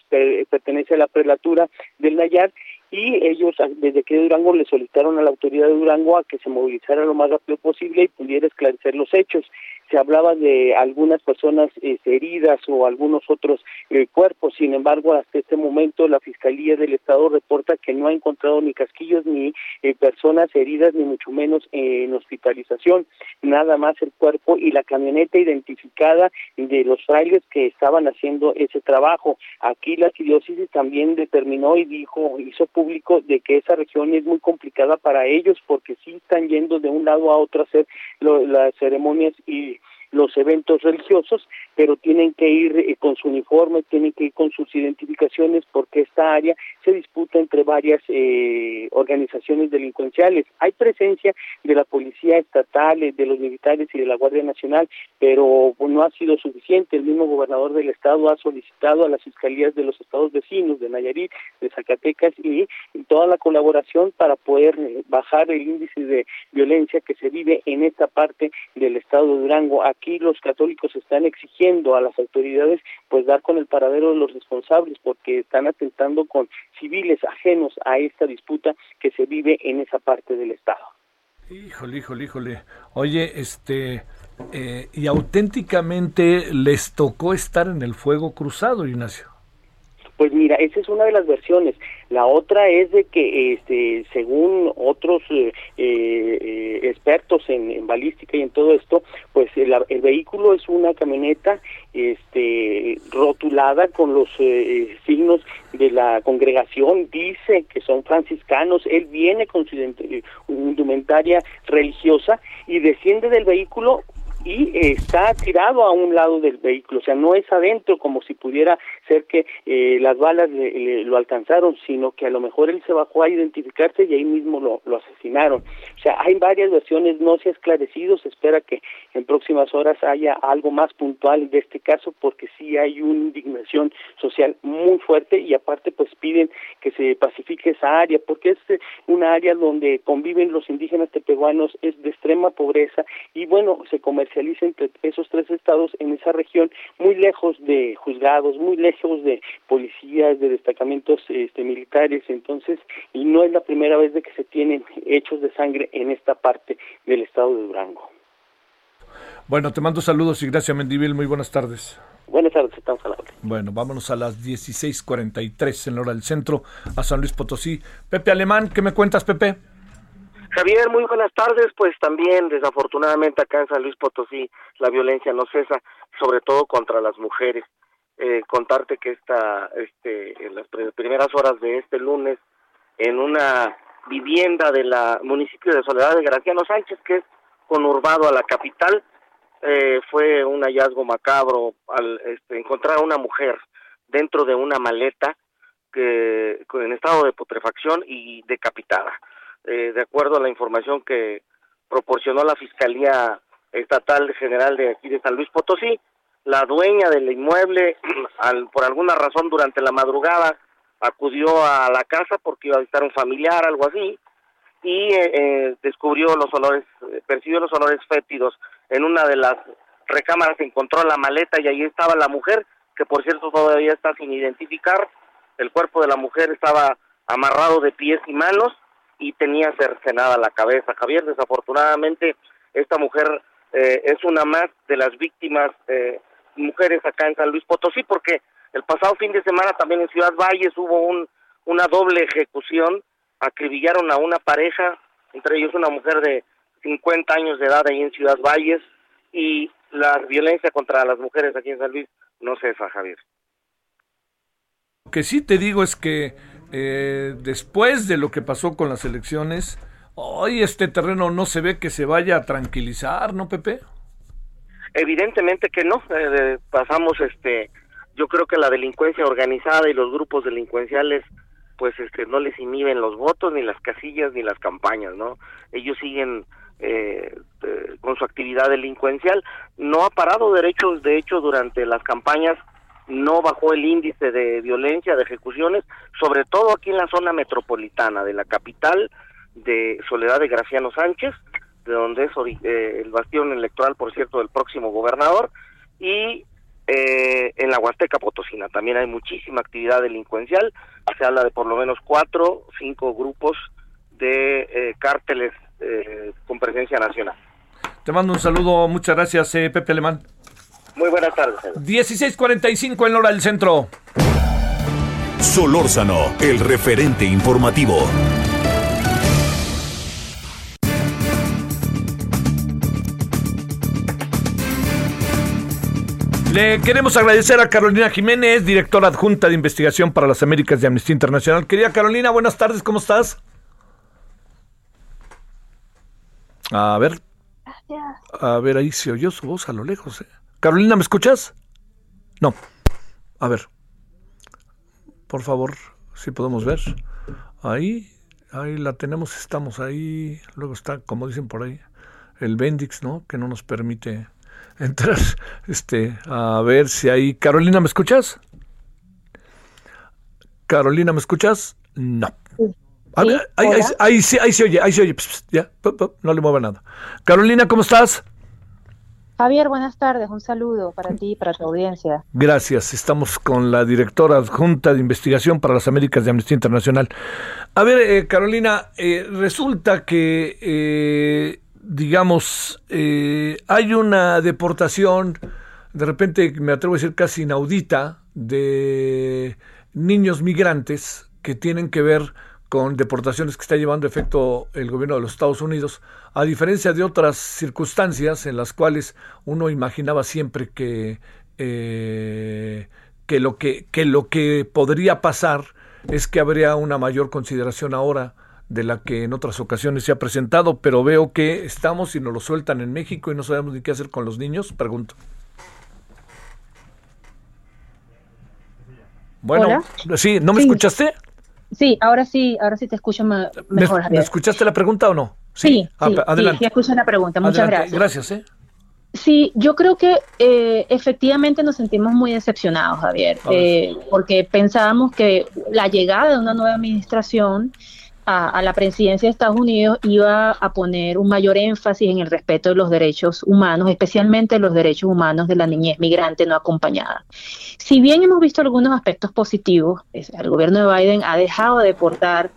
pertenece a la prelatura del Nayar y ellos desde que Durango le solicitaron a la autoridad de Durango a que se movilizara lo más rápido posible y pudiera esclarecer los hechos se hablaba de algunas personas este, heridas o algunos otros eh, cuerpos. Sin embargo, hasta este momento la Fiscalía del Estado reporta que no ha encontrado ni casquillos ni eh, personas heridas, ni mucho menos en hospitalización. Nada más el cuerpo y la camioneta identificada de los frailes que estaban haciendo ese trabajo. Aquí la arquidiócesis también determinó y dijo, hizo público de que esa región es muy complicada para ellos porque sí están yendo de un lado a otro a hacer las ceremonias y los eventos religiosos, pero tienen que ir eh, con su uniforme, tienen que ir con sus identificaciones porque esta área se disputa entre varias eh, organizaciones delincuenciales. Hay presencia de la policía estatal, eh, de los militares y de la Guardia Nacional, pero no ha sido suficiente. El mismo gobernador del estado ha solicitado a las fiscalías de los estados vecinos, de Nayarit, de Zacatecas y, toda la colaboración para poder bajar el índice de violencia que se vive en esta parte del estado de Durango los católicos están exigiendo a las autoridades pues dar con el paradero de los responsables porque están atentando con civiles ajenos a esta disputa que se vive en esa parte del estado. Híjole, híjole, híjole. Oye, este eh, y auténticamente les tocó estar en el fuego cruzado, Ignacio. Pues mira, esa es una de las versiones. La otra es de que, este, según otros eh, eh, expertos en, balística y en todo esto, pues el, vehículo es una camioneta, este, rotulada con los eh, signos de la congregación. Dice que son franciscanos. Él viene con su indumentaria religiosa y desciende del vehículo y está tirado a un lado del vehículo, o sea, no es adentro como si pudiera ser que eh, las balas lo alcanzaron, sino que a lo mejor él se bajó a identificarse y ahí mismo lo, lo asesinaron. O sea, hay varias versiones, no se ha esclarecido, se espera que en próximas horas haya algo más puntual de este caso porque sí hay una indignación social muy fuerte y aparte pues piden que se pacifique esa área porque es eh, una área donde conviven los indígenas tepehuanos, es de extrema pobreza y bueno, se comercia entre esos tres estados en esa región, muy lejos de juzgados, muy lejos de policías, de destacamentos este, militares, entonces, y no es la primera vez de que se tienen hechos de sangre en esta parte del estado de Durango. Bueno, te mando saludos y gracias, Mendivil. Muy buenas tardes. Buenas tardes, estamos a la Bueno, vámonos a las 16:43 en la hora del centro, a San Luis Potosí. Pepe Alemán, ¿qué me cuentas, Pepe? Javier, muy buenas tardes. Pues también, desafortunadamente, acá en San Luis Potosí, la violencia no cesa, sobre todo contra las mujeres. Eh, contarte que esta, este, en las primeras horas de este lunes, en una vivienda de la municipio de Soledad de Graciano Sánchez, que es conurbado a la capital, eh, fue un hallazgo macabro al este, encontrar a una mujer dentro de una maleta que en estado de putrefacción y decapitada. Eh, de acuerdo a la información que proporcionó la Fiscalía Estatal General de aquí de San Luis Potosí, la dueña del inmueble, al, por alguna razón durante la madrugada, acudió a la casa porque iba a visitar un familiar, algo así, y eh, eh, descubrió los olores, percibió los olores fétidos. En una de las recámaras encontró la maleta y ahí estaba la mujer, que por cierto todavía está sin identificar. El cuerpo de la mujer estaba amarrado de pies y manos y tenía cercenada la cabeza. Javier, desafortunadamente, esta mujer eh, es una más de las víctimas mujeres acá en San Luis Potosí, porque el pasado fin de semana también en Ciudad Valles hubo un, una doble ejecución, acribillaron a una pareja, entre ellos una mujer de 50 años de edad ahí en Ciudad Valles, y la violencia contra las mujeres aquí en San Luis no cesa, Javier. Lo que sí te digo es que eh, después de lo que pasó con las elecciones, hoy este terreno no se ve que se vaya a tranquilizar, ¿no, Pepe? Evidentemente que no. Eh, pasamos este yo creo que la delincuencia organizada y los grupos delincuenciales pues este no les inhiben los votos ni las casillas ni las campañas no ellos siguen eh, eh, con su actividad delincuencial no ha parado derechos de hecho durante las campañas no bajó el índice de violencia de ejecuciones sobre todo aquí en la zona metropolitana de la capital de Soledad de Graciano Sánchez de donde es eh, el bastión electoral por cierto del próximo gobernador y eh, en la Huasteca Potosina también hay muchísima actividad delincuencial. Se habla de por lo menos cuatro, cinco grupos de eh, cárteles eh, con presencia nacional. Te mando un saludo, muchas gracias, Pepe Alemán. Muy buenas tardes. 16:45 en hora del centro. Solórzano, el referente informativo. Le queremos agradecer a Carolina Jiménez, directora adjunta de investigación para las Américas de Amnistía Internacional. Querida Carolina, buenas tardes, ¿cómo estás? A ver. A ver, ahí se oyó su voz a lo lejos. ¿eh? Carolina, ¿me escuchas? No. A ver. Por favor, si podemos ver. Ahí, ahí la tenemos, estamos ahí. Luego está, como dicen por ahí, el Bendix, ¿no? Que no nos permite entrar este, a ver si hay... Carolina, ¿me escuchas? Carolina, ¿me escuchas? No. ahí, ahí, sí, ahí se oye, ahí se oye. ya, no le mueva nada. Carolina, ¿cómo estás? Javier, buenas tardes. Un saludo para ti y para tu audiencia. Gracias. Estamos con la directora adjunta de investigación para las Américas de Amnistía Internacional. A ver, eh, Carolina, eh, resulta que eh, digamos, eh, hay una deportación, de repente me atrevo a decir casi inaudita, de niños migrantes que tienen que ver con deportaciones que está llevando efecto el gobierno de los Estados Unidos, a diferencia de otras circunstancias en las cuales uno imaginaba siempre que, eh, que, lo, que, que lo que podría pasar es que habría una mayor consideración ahora de la que en otras ocasiones se ha presentado, pero veo que estamos y nos lo sueltan en México y no sabemos ni qué hacer con los niños, pregunto. Bueno, sí, ¿no me escuchaste? Sí, ahora sí, ahora sí te escucho mejor. ¿Me, escuchaste la pregunta o no? Sí, sí, adelante. sí, escuché la pregunta. Muchas gracias. Gracias. ¿eh? Sí, yo creo que eh, efectivamente nos sentimos muy decepcionados, Javier, eh, porque pensábamos que la llegada de una nueva administración a, la presidencia de Estados Unidos iba a poner un mayor énfasis en el respeto de los derechos humanos, especialmente los derechos humanos de la niñez migrante no acompañada. Si bien hemos visto algunos aspectos positivos, el gobierno de Biden ha dejado de deportar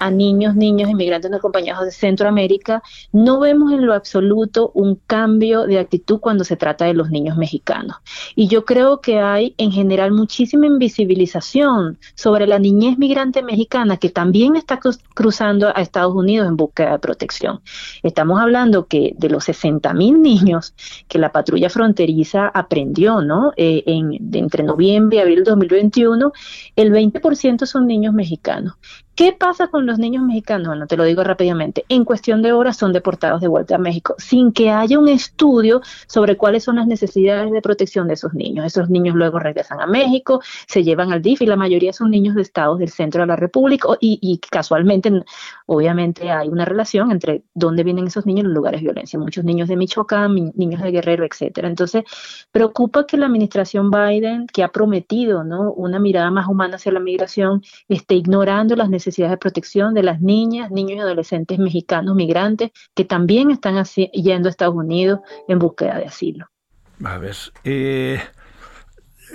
a niños, niños inmigrantes no acompañados de Centroamérica, no vemos en lo absoluto un cambio de actitud cuando se trata de los niños mexicanos. Y yo creo que hay en general muchísima invisibilización sobre la niñez migrante mexicana que también está cruzando a Estados Unidos en búsqueda de protección. Estamos hablando que de los 60 mil niños que la patrulla fronteriza aprendió, ¿no? Eh, en, entre noviembre y abril de 2021, el 20% son niños mexicanos ¿Qué pasa con los niños mexicanos? Bueno, te lo digo rápidamente. En cuestión de horas son deportados de vuelta a México sin que haya un estudio sobre cuáles son las necesidades de protección de esos niños. Esos niños luego regresan a México, se llevan al DIF y la mayoría son niños de estados del centro de la República y, casualmente, obviamente hay una relación entre dónde vienen esos niños y los lugares de violencia. Muchos niños de Michoacán, niños de Guerrero, etcétera. Entonces, preocupa que la administración Biden, que ha prometido una mirada más humana hacia la migración, esté ignorando las necesidades necesidades de protección de las niñas, niños y adolescentes mexicanos migrantes que también están yendo a Estados Unidos en búsqueda de asilo. A ver, eh,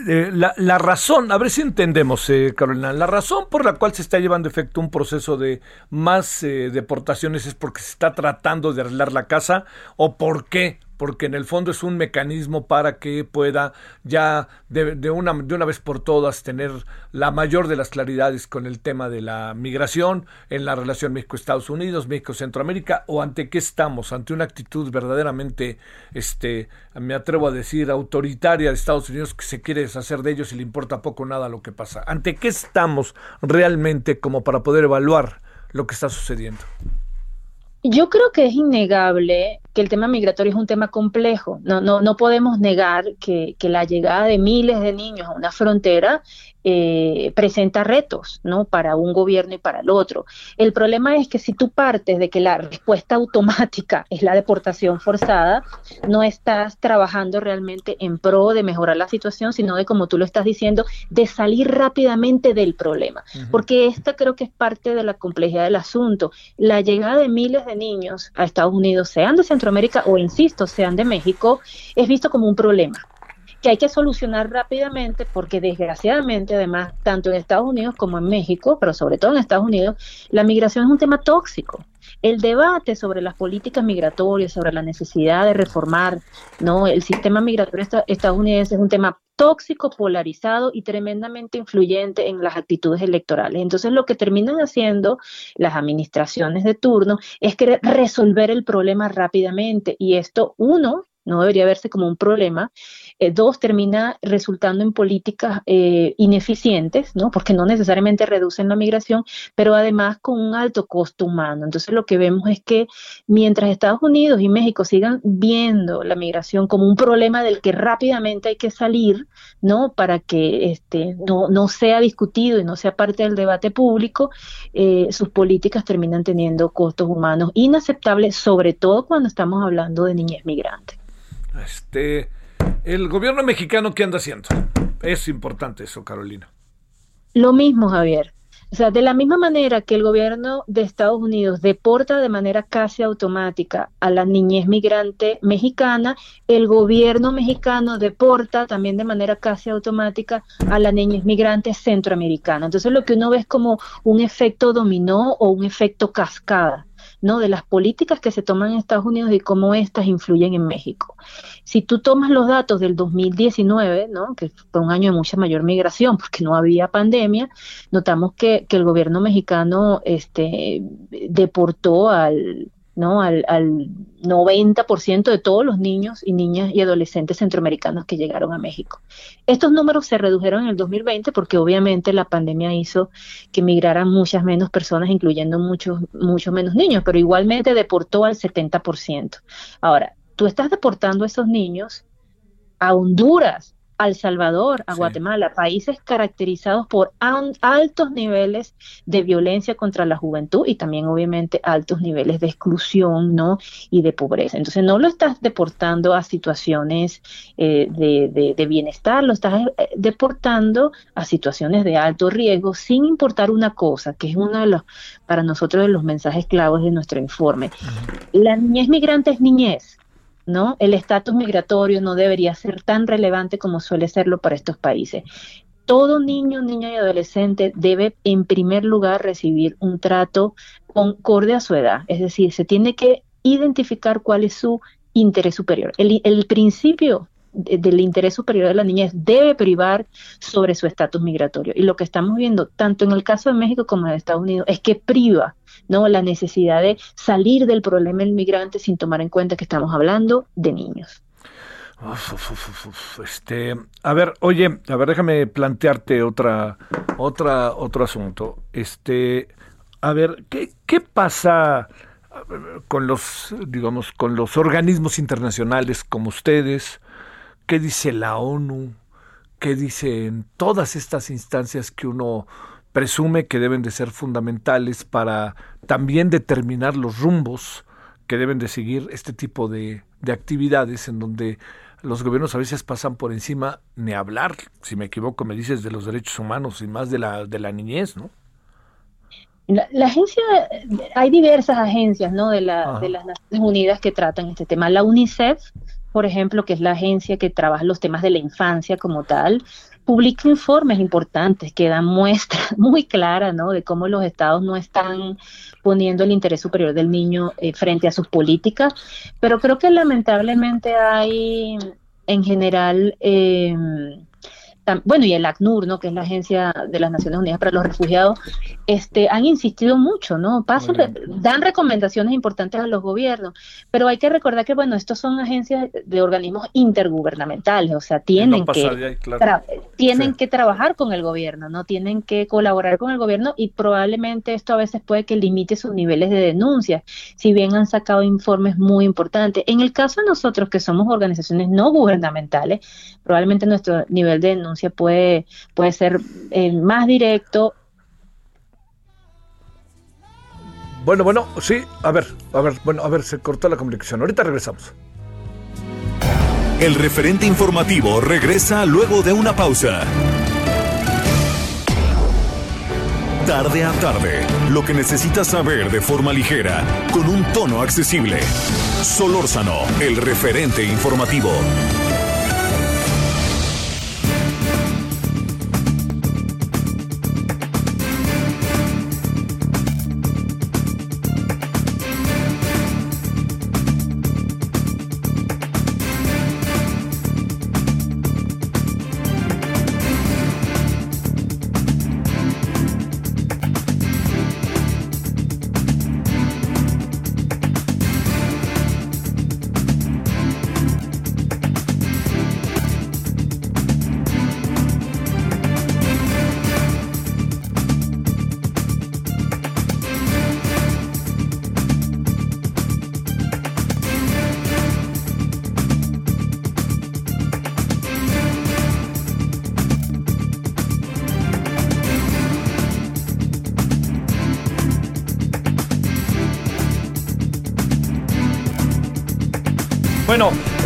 eh, la, razón, a ver si entendemos, eh, Carolina, la razón por la cual se está llevando efecto un proceso de más deportaciones es porque se está tratando de arreglar la casa o por qué porque en el fondo es un mecanismo para que pueda ya de, una, de una vez por todas tener la mayor de las claridades con el tema de la migración en la relación México-Estados Unidos, México-Centroamérica, o ante qué estamos, ante una actitud verdaderamente, este, me atrevo a decir, autoritaria de Estados Unidos que se quiere deshacer de ellos y le importa poco nada lo que pasa. ¿Ante qué estamos realmente como para poder evaluar lo que está sucediendo? Yo creo que es innegable que el tema migratorio es un tema complejo. No, no, no podemos negar que, que, la llegada de miles de niños a una frontera eh, presenta retos, ¿no? Para un gobierno y para el otro. El problema es que si tú partes de que la respuesta automática es la deportación forzada, no estás trabajando realmente en pro de mejorar la situación, sino de, como tú lo estás diciendo, de salir rápidamente del problema. Porque esta creo que es parte de la complejidad del asunto. La llegada de miles de niños a Estados Unidos, sean de Centroamérica o, insisto, sean de México, es visto como un problema que hay que solucionar rápidamente porque desgraciadamente además tanto en Estados Unidos como en México, pero sobre todo en Estados Unidos, la migración es un tema tóxico. El debate sobre las políticas migratorias, sobre la necesidad de reformar ¿no? el sistema migratorio estadounidense es un tema tóxico, polarizado y tremendamente influyente en las actitudes electorales. Entonces lo que terminan haciendo las administraciones de turno es querer resolver el problema rápidamente y esto, uno, no debería verse como un problema. Eh, dos, termina resultando en políticas eh, ineficientes, ¿no? Porque no necesariamente reducen la migración, pero además con un alto costo humano. Entonces lo que vemos es que mientras Estados Unidos y México sigan viendo la migración como un problema del que rápidamente hay que salir, ¿no? Para que este, no, no sea discutido y no sea parte del debate público, eh, sus políticas terminan teniendo costos humanos inaceptables, sobre todo cuando estamos hablando de niñez migrantes. Este, el gobierno mexicano, ¿qué anda haciendo? Es importante eso, Carolina. Lo mismo, Javier. O sea, de la misma manera que el gobierno de Estados Unidos deporta de manera casi automática a la niñez migrante mexicana, el gobierno mexicano deporta también de manera casi automática a la niñez migrante centroamericana. Entonces lo que uno ve es como un efecto dominó o un efecto cascada. ¿No? de las políticas que se toman en Estados Unidos y cómo éstas influyen en México. Si tú tomas los datos del 2019, ¿no? que fue un año de mucha mayor migración porque no había pandemia, notamos que, que el gobierno mexicano este, deportó al ¿no? al, al 90% de todos los niños y niñas y adolescentes centroamericanos que llegaron a México. Estos números se redujeron en el 2020 porque obviamente la pandemia hizo que migraran muchas menos personas, incluyendo muchos, muchos menos niños, pero igualmente deportó al 70%. Ahora, tú estás deportando a esos niños a Honduras, a El Salvador, a Guatemala, países caracterizados por altos niveles de violencia contra la juventud y también obviamente altos niveles de exclusión ¿no? y de pobreza. Entonces no lo estás deportando a situaciones eh, de, bienestar, lo estás eh, deportando a situaciones de alto riesgo sin importar una cosa, que es uno de los, para nosotros, de los mensajes claves de nuestro informe. La niñez migrante es niñez ¿no? El estatus migratorio no debería ser tan relevante como suele serlo para estos países. Todo niño, niña y adolescente debe en primer lugar recibir un trato concorde a su edad, es decir, se tiene que identificar cuál es su interés superior. El, el principio del interés superior de la niñez debe privar sobre su estatus migratorio. Y lo que estamos viendo, tanto en el caso de México como de Estados Unidos, es que priva ¿no? la necesidad de salir del problema del migrante sin tomar en cuenta que estamos hablando de niños. este, a ver, oye, a ver, déjame plantearte otra, otra, otro asunto. Este, a ver, ¿qué, qué pasa con los, digamos, con los organismos internacionales como ustedes? ¿Qué dice la ONU? ¿Qué dicen todas estas instancias que uno presume que deben de ser fundamentales para también determinar los rumbos que deben de seguir este tipo de, de actividades en donde los gobiernos a veces pasan por encima, ni hablar, si me equivoco, me dices de los derechos humanos y más de la, de la niñez, ¿no? La, agencia, hay diversas agencias, ¿no? De, la, de las Naciones Unidas que tratan este tema. La UNICEF, por ejemplo, que es la agencia que trabaja los temas de la infancia como tal, publica informes importantes que dan muestra muy clara ¿no? de cómo los estados no están poniendo el interés superior del niño eh, frente a sus políticas, pero creo que lamentablemente hay en general eh, bueno, y el ACNUR, ¿no? que es la Agencia de las Naciones Unidas para los Refugiados, este, han insistido mucho, ¿no? Pasan, dan recomendaciones importantes a los gobiernos, pero hay que recordar que, bueno, estos son agencias de organismos intergubernamentales, o sea, tienen, que, tienen que trabajar con el gobierno, ¿no? Tienen que colaborar con el gobierno y probablemente esto a veces puede que limite sus niveles de denuncia, si bien han sacado informes muy importantes. En el caso de nosotros, que somos organizaciones no gubernamentales, probablemente nuestro nivel de denuncia puede, puede ser eh, más directo. Bueno, bueno, sí, a ver, a ver, bueno, a ver, se cortó la comunicación. Ahorita regresamos. El referente informativo regresa luego de una pausa. Tarde a tarde, lo que necesitas saber de forma ligera, con un tono accesible. Solórzano, el referente informativo.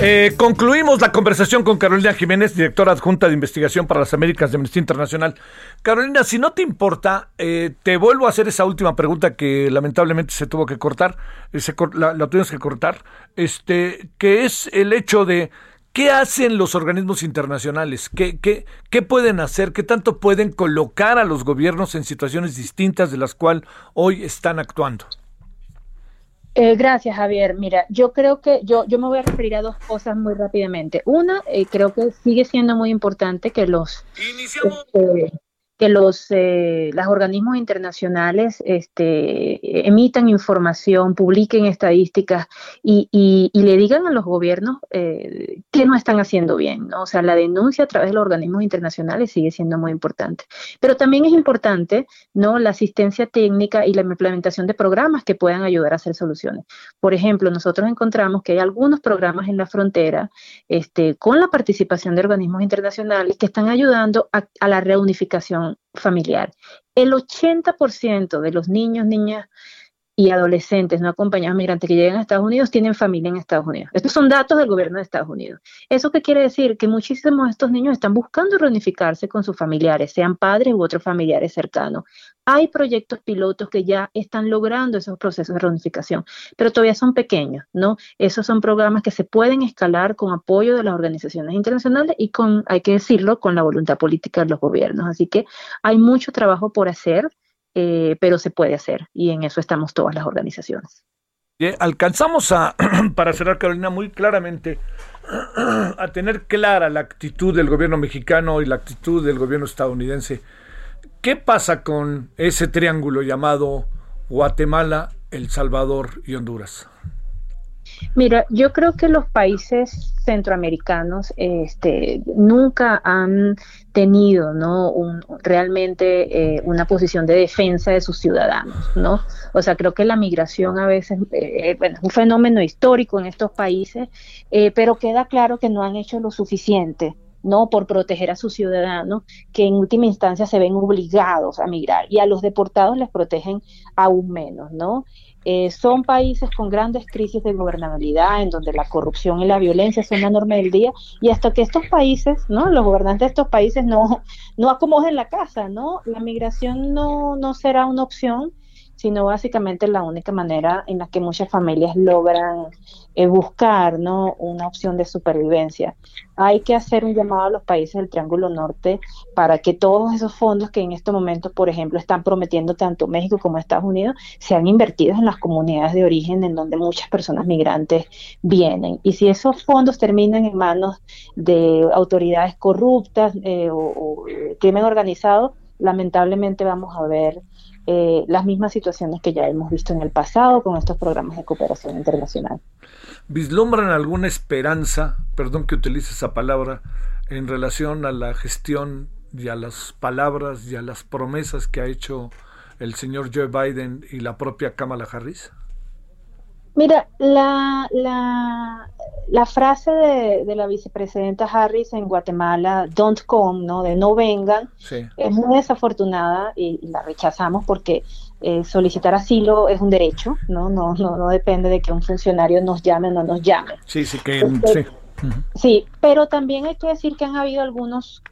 Eh, concluimos la conversación con Carolina Jiménez, directora adjunta de investigación para las Américas de Amnistía Internacional. Carolina, si no te importa, eh, te vuelvo a hacer esa última pregunta que lamentablemente se tuvo que cortar, eh, la, tuvimos que cortar, este, que es el hecho de qué hacen los organismos internacionales, ¿Qué, qué, qué pueden hacer, qué tanto pueden colocar a los gobiernos en situaciones distintas de las cuales hoy están actuando. Eh, gracias, Javier. Mira, yo creo que yo, yo me voy a referir a dos cosas muy rápidamente. Una, eh, creo que sigue siendo muy importante que los... Este, que los, eh, los organismos internacionales este, emitan información, publiquen estadísticas y, y, le digan a los gobiernos eh, que no están haciendo bien. O sea, la denuncia a través de los organismos internacionales sigue siendo muy importante. Pero también es importante ¿no? la asistencia técnica y la implementación de programas que puedan ayudar a hacer soluciones. Por ejemplo, nosotros encontramos que hay algunos programas en la frontera este, con la participación de organismos internacionales que están ayudando a la reunificación familiar. El 80% de los niños, niñas y adolescentes no acompañados migrantes que llegan a Estados Unidos tienen familia en Estados Unidos. Estos son datos del gobierno de Estados Unidos. ¿Eso qué quiere decir? Que muchísimos de estos niños están buscando reunificarse con sus familiares, sean padres u otros familiares cercanos. Hay proyectos pilotos que ya están logrando esos procesos de reunificación, pero todavía son pequeños, ¿no? Esos son programas que se pueden escalar con apoyo de las organizaciones internacionales y con, hay que decirlo, con la voluntad política de los gobiernos. Así que hay mucho trabajo por hacer eh, pero se puede hacer y en eso estamos todas las organizaciones. alcanzamos a, para cerrar Carolina, muy claramente a tener clara la actitud del gobierno mexicano y la actitud del gobierno estadounidense. ¿Qué pasa con ese triángulo llamado Guatemala, El Salvador y Honduras? Mira, yo creo que los países centroamericanos este, nunca han tenido ¿no? Un, realmente eh, una posición de defensa de sus ciudadanos. ¿no? O sea, creo que la migración a veces eh, bueno, es un fenómeno histórico en estos países, eh, pero queda claro que no han hecho lo suficiente ¿no? por proteger a sus ciudadanos que en última instancia se ven obligados a migrar y a los deportados les protegen aún menos, ¿no? Eh, son países con grandes crisis de gobernabilidad, en donde la corrupción y la violencia son la norma del día, y hasta que estos países, ¿no? Los gobernantes de estos países no, no acomoden la casa, ¿no? La migración no, no será una opción sino básicamente la única manera en la que muchas familias logran eh, buscar ¿no? una opción de supervivencia. Hay que hacer un llamado a los países del Triángulo Norte para que todos esos fondos que en estos momentos, por ejemplo, están prometiendo tanto México como Estados Unidos, sean invertidos en las comunidades de origen en donde muchas personas migrantes vienen. Y si esos fondos terminan en manos de autoridades corruptas eh, o, eh, crimen organizado, lamentablemente vamos a ver eh, las mismas situaciones que ya hemos visto en el pasado con estos programas de cooperación internacional. ¿Vislumbran alguna esperanza, perdón que utilice esa palabra, en relación a la gestión y a las palabras y a las promesas que ha hecho el señor Joe Biden y la propia Kamala Harris? Mira, la, la, la frase de, la vicepresidenta Harris en Guatemala, don't come, ¿no? de no vengan, es muy desafortunada y, la rechazamos porque eh, solicitar asilo es un derecho, ¿no? No, no, no depende de que un funcionario nos llame o no nos llame. Sí, sí, que, sí. sí, pero también hay que decir que han habido algunos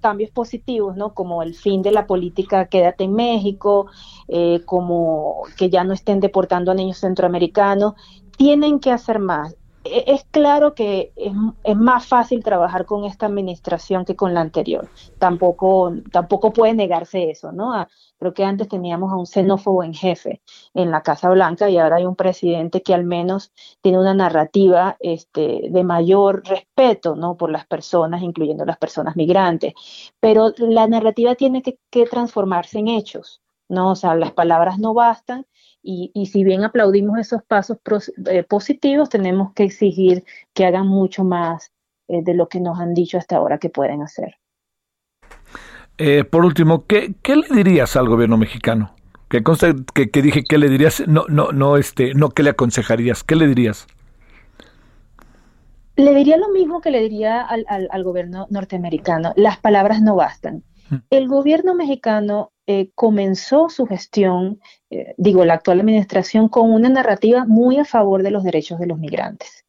cambios positivos, ¿no? Como el fin de la política Quédate en México, eh, como que ya no estén deportando a niños centroamericanos, tienen que hacer más. E, es claro que es, es, más fácil trabajar con esta administración que con la anterior. Tampoco, tampoco puede negarse eso, ¿no? Creo que antes teníamos a un xenófobo en jefe en la Casa Blanca y ahora hay un presidente que al menos tiene una narrativa este, de mayor respeto ¿no? por las personas, incluyendo las personas migrantes. Pero la narrativa tiene que, transformarse en hechos. ¿no? O sea, las palabras no bastan y, si bien aplaudimos esos pasos eh, positivos, tenemos que exigir que hagan mucho más eh, de lo que nos han dicho hasta ahora que pueden hacer. Eh, por último, ¿qué, ¿qué, le dirías al gobierno mexicano? Que consta que, que, dije que le dirías, no, no, no, este, no, ¿qué le aconsejarías? ¿Qué le dirías? Le diría lo mismo que le diría al, al, gobierno norteamericano. Las palabras no bastan. Mm. El gobierno mexicano eh, comenzó su gestión, eh, digo, la actual administración, con una narrativa muy a favor de los derechos de los migrantes.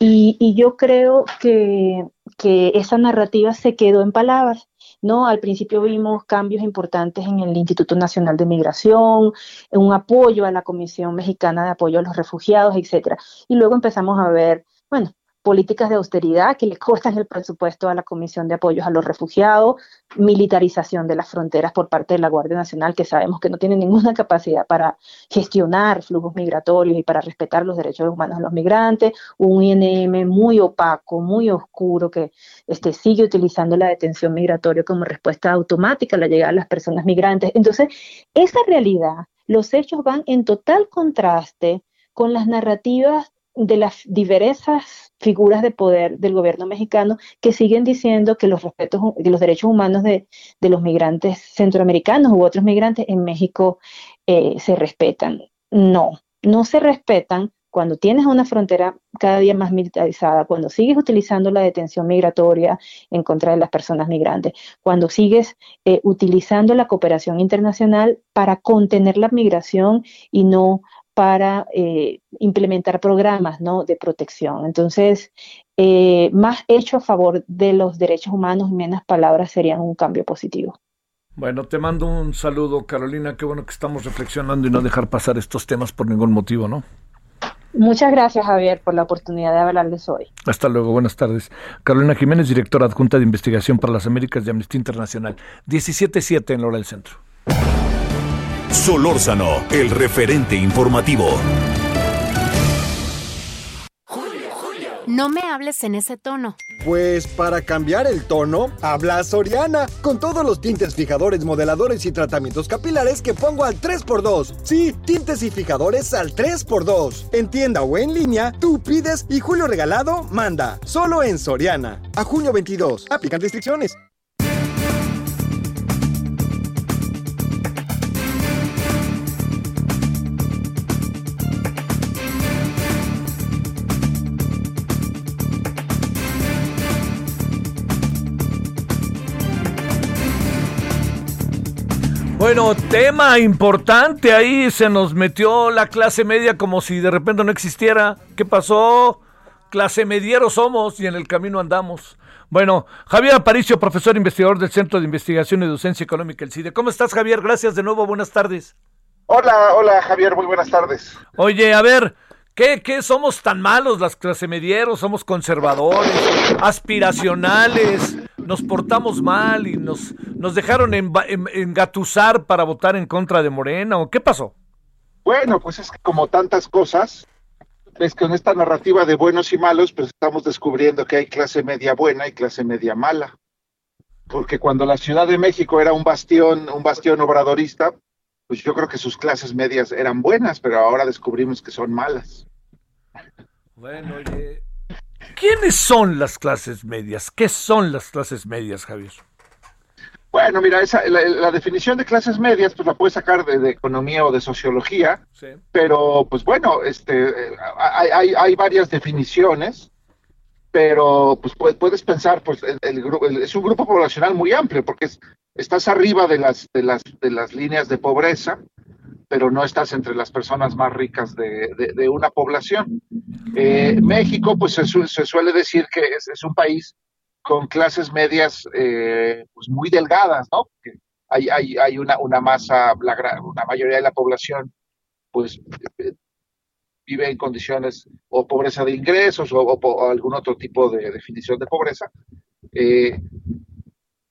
Y, yo creo que, que esa narrativa se quedó en palabras ¿no? Al principio vimos cambios importantes en el Instituto Nacional de Migración, un apoyo a la Comisión Mexicana de Apoyo a los Refugiados, etcétera. Y luego empezamos a ver, bueno, políticas de austeridad que le costan el presupuesto a la Comisión de Apoyos a los Refugiados, militarización de las fronteras por parte de la Guardia Nacional, que sabemos que no tiene ninguna capacidad para gestionar flujos migratorios y para respetar los derechos humanos de los migrantes, un INM muy opaco, muy oscuro, que este, sigue utilizando la detención migratoria como respuesta automática a la llegada de las personas migrantes. Entonces, esa realidad, los hechos van en total contraste con las narrativas de las diversas figuras de poder del gobierno mexicano que siguen diciendo que los respetos, que los derechos humanos de, los migrantes centroamericanos u otros migrantes en México eh, se respetan. No, no se respetan cuando tienes una frontera cada día más militarizada, cuando sigues utilizando la detención migratoria en contra de las personas migrantes, cuando sigues eh, utilizando la cooperación internacional para contener la migración y no para eh, implementar programas ¿no? de protección. Entonces, eh, más hecho a favor de los derechos humanos y menos palabras serían un cambio positivo. Bueno, te mando un saludo, Carolina. Qué bueno que estamos reflexionando y no dejar pasar estos temas por ningún motivo, ¿no? Muchas gracias, Javier, por la oportunidad de hablarles hoy. Hasta luego, buenas tardes. Carolina Jiménez, directora adjunta de investigación para las Américas de Amnistía Internacional. 17.7 en la hora del centro. Solórzano, el referente informativo. No me hables en ese tono. Pues para cambiar el tono, habla Soriana, con todos los tintes fijadores, modeladores y tratamientos capilares que pongo al 3x2. Sí, tintes y fijadores al 3x2. En tienda o en línea, tú pides y Julio Regalado manda. Solo en Soriana. A junio 22. Aplican restricciones. Bueno, tema importante ahí, se nos metió la clase media como si de repente no existiera. ¿Qué pasó? Clase mediero somos y en el camino andamos. Bueno, Javier Aparicio, profesor investigador del Centro de Investigación y Docencia Económica, el CIDE. ¿Cómo estás, Javier? Gracias de nuevo, buenas tardes. Hola, hola, Javier, muy buenas tardes. Oye, a ver, ¿Qué, ¿Qué, somos tan malos las clase medieros? Somos conservadores, aspiracionales, nos portamos mal y nos, nos dejaron engatusar para votar en contra de Morena o qué pasó? Bueno, pues es que como tantas cosas, es que en esta narrativa de buenos y malos, pues estamos descubriendo que hay clase media buena y clase media mala. Porque cuando la Ciudad de México era un bastión, un bastión obradorista, pues yo creo que sus clases medias eran buenas, pero ahora descubrimos que son malas. Bueno, oye, ¿quiénes son las clases medias? ¿Qué son las clases medias, Javier? Bueno, mira, esa, la, definición de clases medias, pues la puedes sacar de, economía o de sociología, pero pues bueno, este, hay, hay, hay, varias definiciones, pero pues puedes pensar, pues el, el, es un grupo poblacional muy amplio, porque es, estás arriba de las, de las, de las líneas de pobreza, pero no estás entre las personas más ricas de, de, una población. Eh, México, pues se, suele decir que es, un país con clases medias eh, pues muy delgadas, ¿no? hay, hay, hay una, una masa, la, una mayoría de la población, pues eh, vive en condiciones o pobreza de ingresos o, algún otro tipo de definición de pobreza. Eh,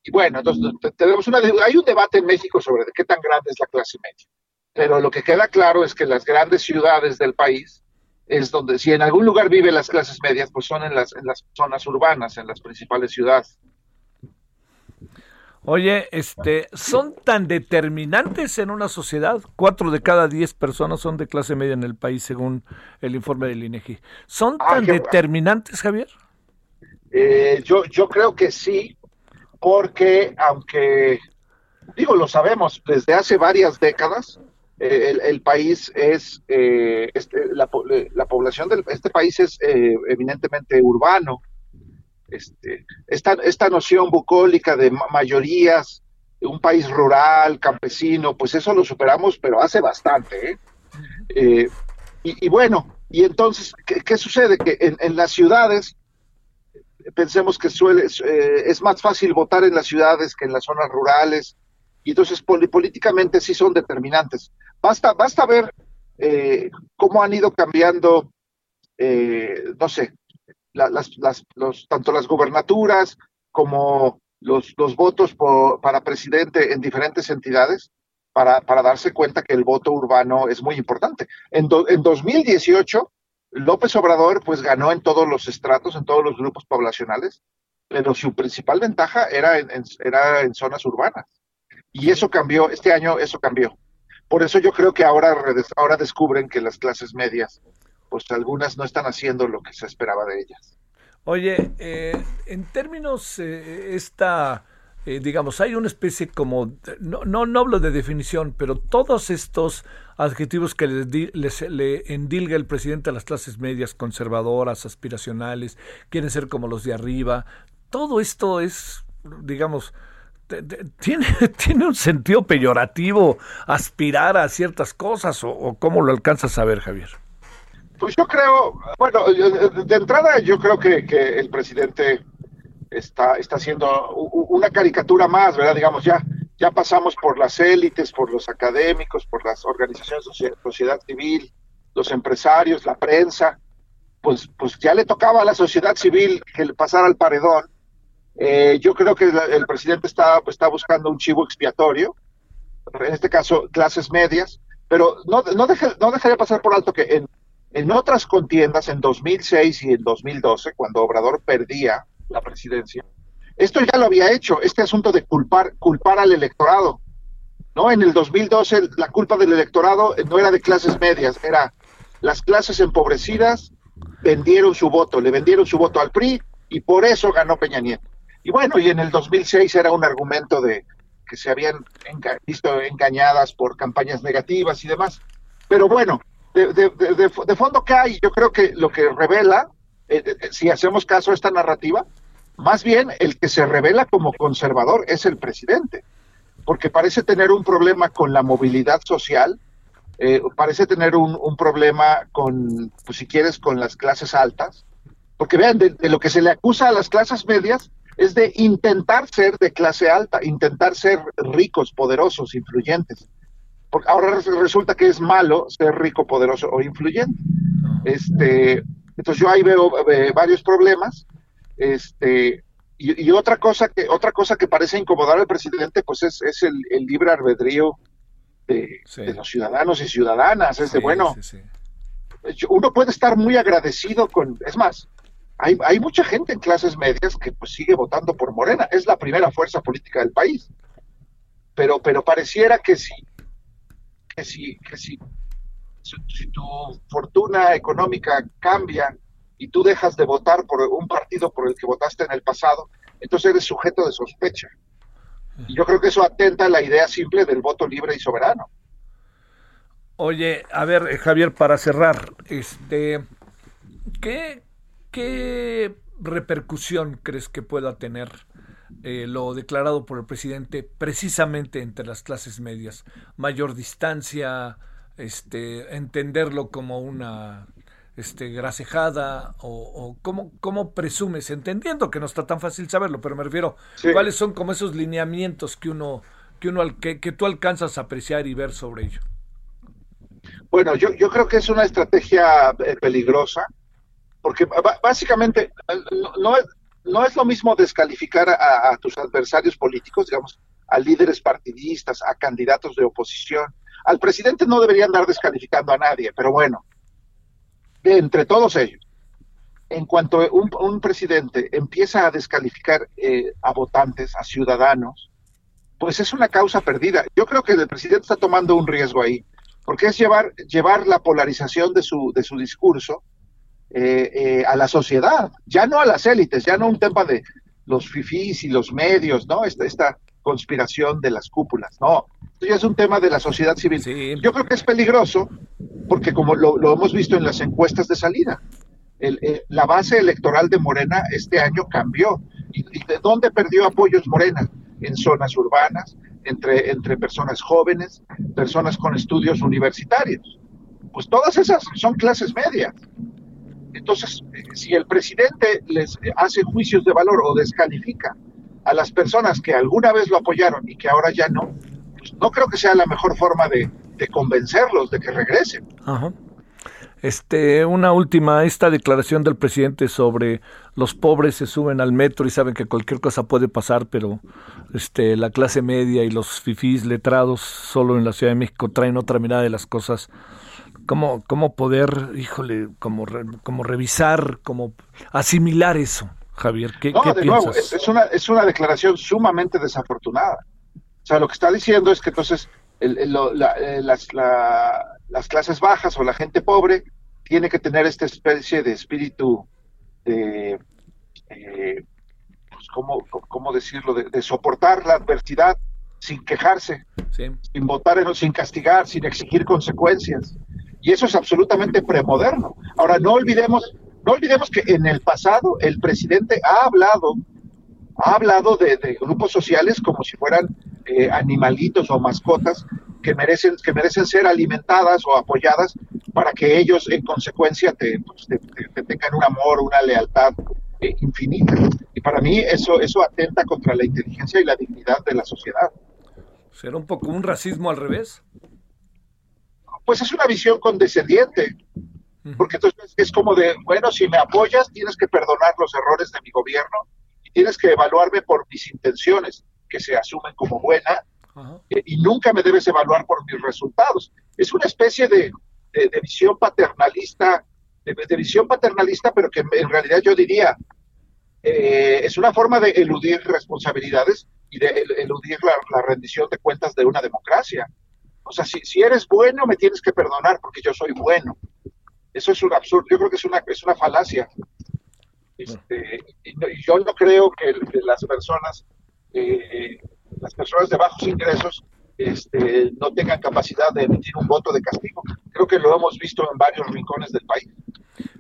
y bueno, entonces tenemos una, hay un debate en México sobre qué tan grande es la clase media. Pero lo que queda claro es que las grandes ciudades del país es donde, si en algún lugar viven las clases medias, pues son en las, en las zonas urbanas, en las principales ciudades. Oye, este, ¿son tan determinantes en una sociedad? Cuatro de cada diez personas son de clase media en el país, según el informe del INEGI. ¿Son ah, tan determinantes, Javier? Eh, yo, yo creo que sí, porque aunque, digo, lo sabemos, desde hace varias décadas, eh, el, país es, eh, este, la, población de este país es eh, eminentemente urbano. Este, esta, esta noción bucólica de mayorías, un país rural, campesino, pues eso lo superamos, pero hace bastante. Y, bueno, y entonces, ¿qué, sucede? Que en, en las ciudades pensemos que suele, eh, es más fácil votar en las ciudades que en las zonas rurales, y entonces políticamente sí son determinantes. Basta, basta ver eh, cómo han ido cambiando, eh, no sé, las, las, los, tanto las gobernaturas como los, votos para presidente en diferentes entidades, para, darse cuenta que el voto urbano es muy importante. En, en 2018, López Obrador pues ganó en todos los estratos, en todos los grupos poblacionales, pero su principal ventaja era en, era en zonas urbanas. Y eso cambió, este año eso cambió. Por eso yo creo que ahora, ahora descubren que las clases medias, pues algunas no están haciendo lo que se esperaba de ellas. Oye, eh, en términos, eh, esta eh, digamos, hay una especie como, no, no, no, hablo de definición, pero todos estos adjetivos que les, le endilga el presidente a las clases medias, conservadoras, aspiracionales, quieren ser como los de arriba, todo esto es, digamos, tiene, tiene un sentido peyorativo aspirar a ciertas cosas, o, cómo lo alcanzas a ver, Javier. Pues yo creo, bueno, de entrada yo creo que, que el presidente está, está haciendo una caricatura más, ¿verdad? Digamos, ya, ya pasamos por las élites, por los académicos, por las organizaciones de sociedad civil, los empresarios, la prensa, pues, pues ya le tocaba a la sociedad civil que pasara al paredón. Eh, yo creo que el, presidente está, está buscando un chivo expiatorio, en este caso clases medias, pero no, no, deje, no dejaría pasar por alto que en, En otras contiendas, en 2006 y en 2012, cuando Obrador perdía la presidencia, esto ya lo había hecho, este asunto de culpar, culpar al electorado. ¿no? En el 2012 la culpa del electorado no era de clases medias, era las clases empobrecidas vendieron su voto, le vendieron su voto al PRI y por eso ganó Peña Nieto. Y bueno, y en el 2006 era un argumento de que se habían visto engañadas por campañas negativas y demás. Pero bueno, de, de, de, fondo que hay, yo creo que lo que revela, eh, eh, si hacemos caso a esta narrativa, más bien el que se revela como conservador es el presidente, porque parece tener un problema con la movilidad social, eh, parece tener un, un, problema con, pues si quieres, con las clases altas, porque vean, de, lo que se le acusa a las clases medias es de intentar ser de clase alta, intentar ser ricos, poderosos, influyentes. Porque ahora resulta que es malo ser rico, poderoso o influyente. Este, entonces yo ahí veo eh, varios problemas. Este, y, otra cosa que otra cosa que parece incomodar al presidente, pues es, es el, libre albedrío de, los ciudadanos y ciudadanas. Es de bueno, uno puede estar muy agradecido con, es más, hay, hay mucha gente en clases medias que pues sigue votando por Morena, es la primera fuerza política del país. Pero, pero pareciera que si, que si, que si, tu fortuna económica cambia y tú dejas de votar por un partido por el que votaste en el pasado, entonces eres sujeto de sospecha. Y yo creo que eso atenta a la idea simple del voto libre y soberano. Oye, a ver, Javier, para cerrar, este, ¿qué, ¿Qué repercusión crees que pueda tener eh, lo declarado por el presidente precisamente entre las clases medias? Mayor distancia, este, entenderlo como una este, grasejada o, cómo, cómo, presumes, entendiendo que no está tan fácil saberlo, pero me refiero, ¿cuáles son como esos lineamientos que uno, que uno que, que tú alcanzas a apreciar y ver sobre ello? Bueno, yo, yo creo que es una estrategia eh, peligrosa porque básicamente no es, no es lo mismo descalificar a, tus adversarios políticos, digamos, a líderes partidistas, a candidatos de oposición. Al presidente no debería andar descalificando a nadie, pero bueno, entre todos ellos, en cuanto un, presidente empieza a descalificar eh, a votantes, a ciudadanos, pues es una causa perdida. Yo creo que el presidente está tomando un riesgo ahí, porque es llevar, llevar la polarización de su, de su discurso eh, eh, a la sociedad, ya no a las élites, ya no un tema de los fifís y los medios, ¿no? Esta, esta conspiración de las cúpulas, no, esto ya es un tema de la sociedad civil. Yo creo que es peligroso porque como lo, hemos visto en las encuestas de salida, eh, la base electoral de Morena este año cambió. ¿Y, de dónde perdió apoyos Morena? En zonas urbanas, entre, entre personas jóvenes, personas con estudios universitarios. Pues todas esas son clases medias. Entonces, eh, si el presidente les hace juicios de valor o descalifica a las personas que alguna vez lo apoyaron y que ahora ya no, pues no creo que sea la mejor forma de, convencerlos de que regresen. Este, una última, esta declaración del presidente sobre los pobres se suben al metro y saben que cualquier cosa puede pasar, pero este, la clase media y los fifís letrados solo en la Ciudad de México traen otra mirada de las cosas cómo, cómo poder, híjole, como, como revisar, como asimilar eso, Javier. ¿Qué, no, de nuevo, es, una, es una declaración sumamente desafortunada. O sea, lo que está diciendo es que entonces el, eh, las, las clases bajas o la gente pobre tiene que tener esta especie de espíritu de, eh, pues, ¿cómo, decirlo?, de, soportar la adversidad sin quejarse, sin votar, sin castigar, sin exigir consecuencias. Y eso es absolutamente premoderno. Ahora, no olvidemos, no olvidemos que en el pasado el presidente ha hablado, ha hablado de, grupos sociales como si fueran eh, animalitos o mascotas que merecen, que merecen ser alimentadas o apoyadas para que ellos en consecuencia te, pues, tengan un amor, una lealtad eh, infinita. Y para mí eso, eso atenta contra la inteligencia y la dignidad de la sociedad. ¿Será un poco un racismo al revés? Pues es una visión condescendiente. Porque entonces es como de, bueno, si me apoyas, tienes que perdonar los errores de mi gobierno y tienes que evaluarme por mis intenciones, que se asumen como buenas, eh, y nunca me debes evaluar por mis resultados. Es una especie de, de, visión paternalista, de, visión paternalista, pero que en realidad yo diría eh, es una forma de eludir responsabilidades y de eludir la, rendición de cuentas de una democracia. O sea, si, eres bueno, me tienes que perdonar porque yo soy bueno. Eso es un absurdo. Yo creo que es una, es una falacia. Este, y, yo no creo que, las personas, eh, las personas de bajos ingresos, este, no tengan capacidad de emitir un voto de castigo. Creo que lo hemos visto en varios rincones del país.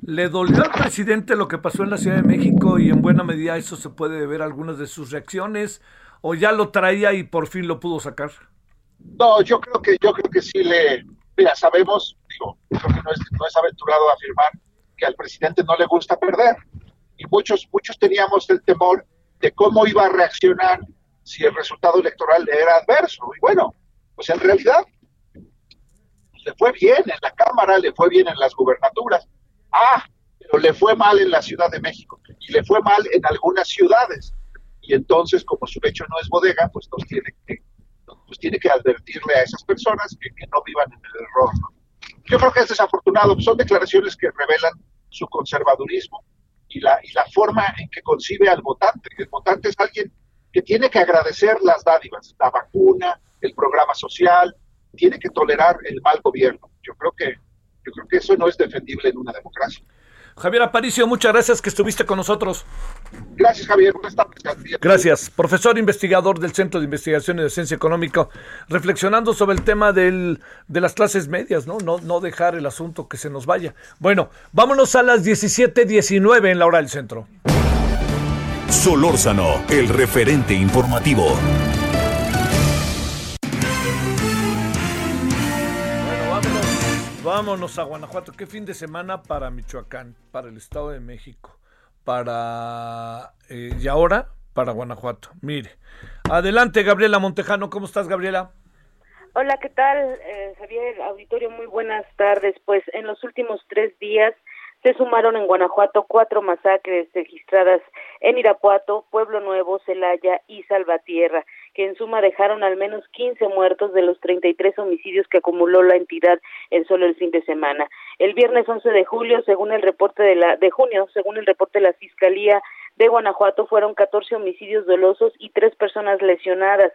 ¿Le dolió al presidente lo que pasó en la Ciudad de México y en buena medida eso se puede ver algunas de sus reacciones o ya lo traía y por fin lo pudo sacar? No, yo creo que yo creo que sí le mira, sabemos, digo, creo que no es, no es aventurado afirmar que al presidente no le gusta perder y muchos muchos teníamos el temor de cómo iba a reaccionar si el resultado electoral era adverso. Y bueno, pues en realidad le fue bien en la Cámara, le fue bien en las gubernaturas. Ah, pero le fue mal en la Ciudad de México y le fue mal en algunas ciudades. Y entonces, como su hecho no es bodega, pues nos tiene que, pues tiene que advertirle a esas personas que, no vivan en el error. Yo creo que es desafortunado. Son declaraciones que revelan su conservadurismo y la, y la forma en que concibe al votante. El votante es alguien que tiene que agradecer las dádivas, la vacuna, el programa social, tiene que tolerar el mal gobierno. Yo creo que, yo creo que eso no es defendible en una democracia. Javier Aparicio, muchas gracias que estuviste con nosotros. Gracias, Javier. Gracias, profesor investigador del Centro de Investigación y de Ciencia Económica, reflexionando sobre el tema del, de las clases medias, ¿no? ¿no? No dejar el asunto que se nos vaya. Bueno, vámonos a las 17:19 en la hora del centro. Solórzano, el referente informativo. Vámonos a Guanajuato. Qué fin de semana para Michoacán, para el Estado de México, para... Eh, y ahora para Guanajuato. Mire. Adelante, Gabriela Montejano. ¿Cómo estás, Gabriela? Hola, ¿qué tal, eh, Javier? Auditorio, muy buenas tardes. Pues en los últimos tres días se sumaron en Guanajuato cuatro masacres registradas en Irapuato, Pueblo Nuevo, Celaya y Salvatierra, que en suma dejaron al menos 15 muertos de los 33 homicidios que acumuló la entidad en solo el fin de semana. El viernes 11 de julio, según el reporte de la de junio, según el reporte de la Fiscalía de Guanajuato, fueron 14 homicidios dolosos y tres personas lesionadas.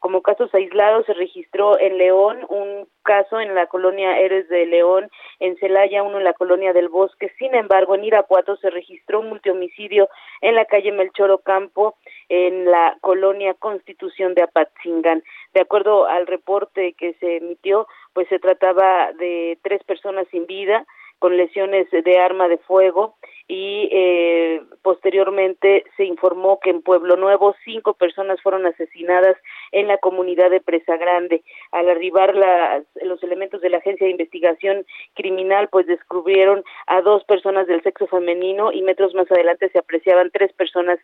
Como casos aislados se registró en León un caso en la colonia Eres de León, en Celaya uno en la colonia del Bosque. Sin embargo, en Irapuato se registró un multihomicidio en la calle Melchor Ocampo, en la colonia Constitución de Apatzingán. De acuerdo al reporte que se emitió, pues se trataba de tres personas sin vida, con lesiones de arma de fuego y eh, posteriormente se informó que en Pueblo Nuevo cinco personas fueron asesinadas en la comunidad de Presa Grande. Al arribar los elementos de la Agencia de Investigación Criminal, pues descubrieron a dos personas del sexo femenino y metros más adelante se apreciaban tres personas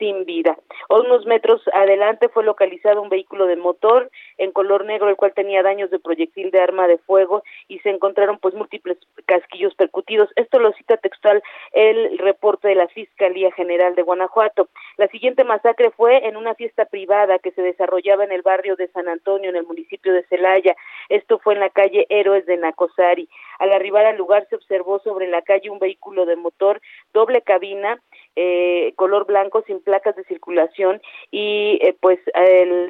sin vida. Unos metros adelante fue localizado un vehículo de motor en color negro, el cual tenía daños de proyectil de arma de fuego y se encontraron pues múltiples casquillos percutidos. Esto lo cita textual el reporte de la Fiscalía General de Guanajuato. La siguiente masacre fue en una fiesta privada que se desarrollaba en el barrio de San Antonio, en el municipio de Celaya. Esto fue en la calle Héroes de Nacosari. Al arribar al lugar se observó sobre la calle un vehículo de motor doble cabina eh, color blanco sin placas de circulación y eh, pues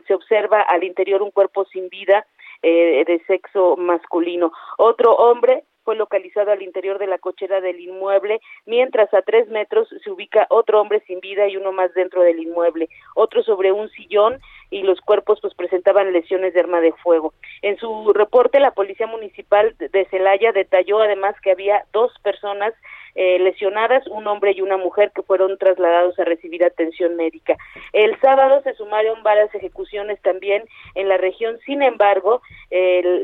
se observa al interior un cuerpo sin vida eh, de sexo masculino. Otro hombre fue localizado al interior de la cochera del inmueble, mientras a tres metros se ubica otro hombre sin vida y uno más dentro del inmueble, otro sobre un sillón y los cuerpos pues presentaban lesiones de arma de fuego. En su reporte la Policía Municipal de Celaya detalló además que había dos personas eh, lesionadas, un hombre y una mujer que fueron trasladados a recibir atención médica. El sábado se sumaron varias ejecuciones también en la región, sin embargo,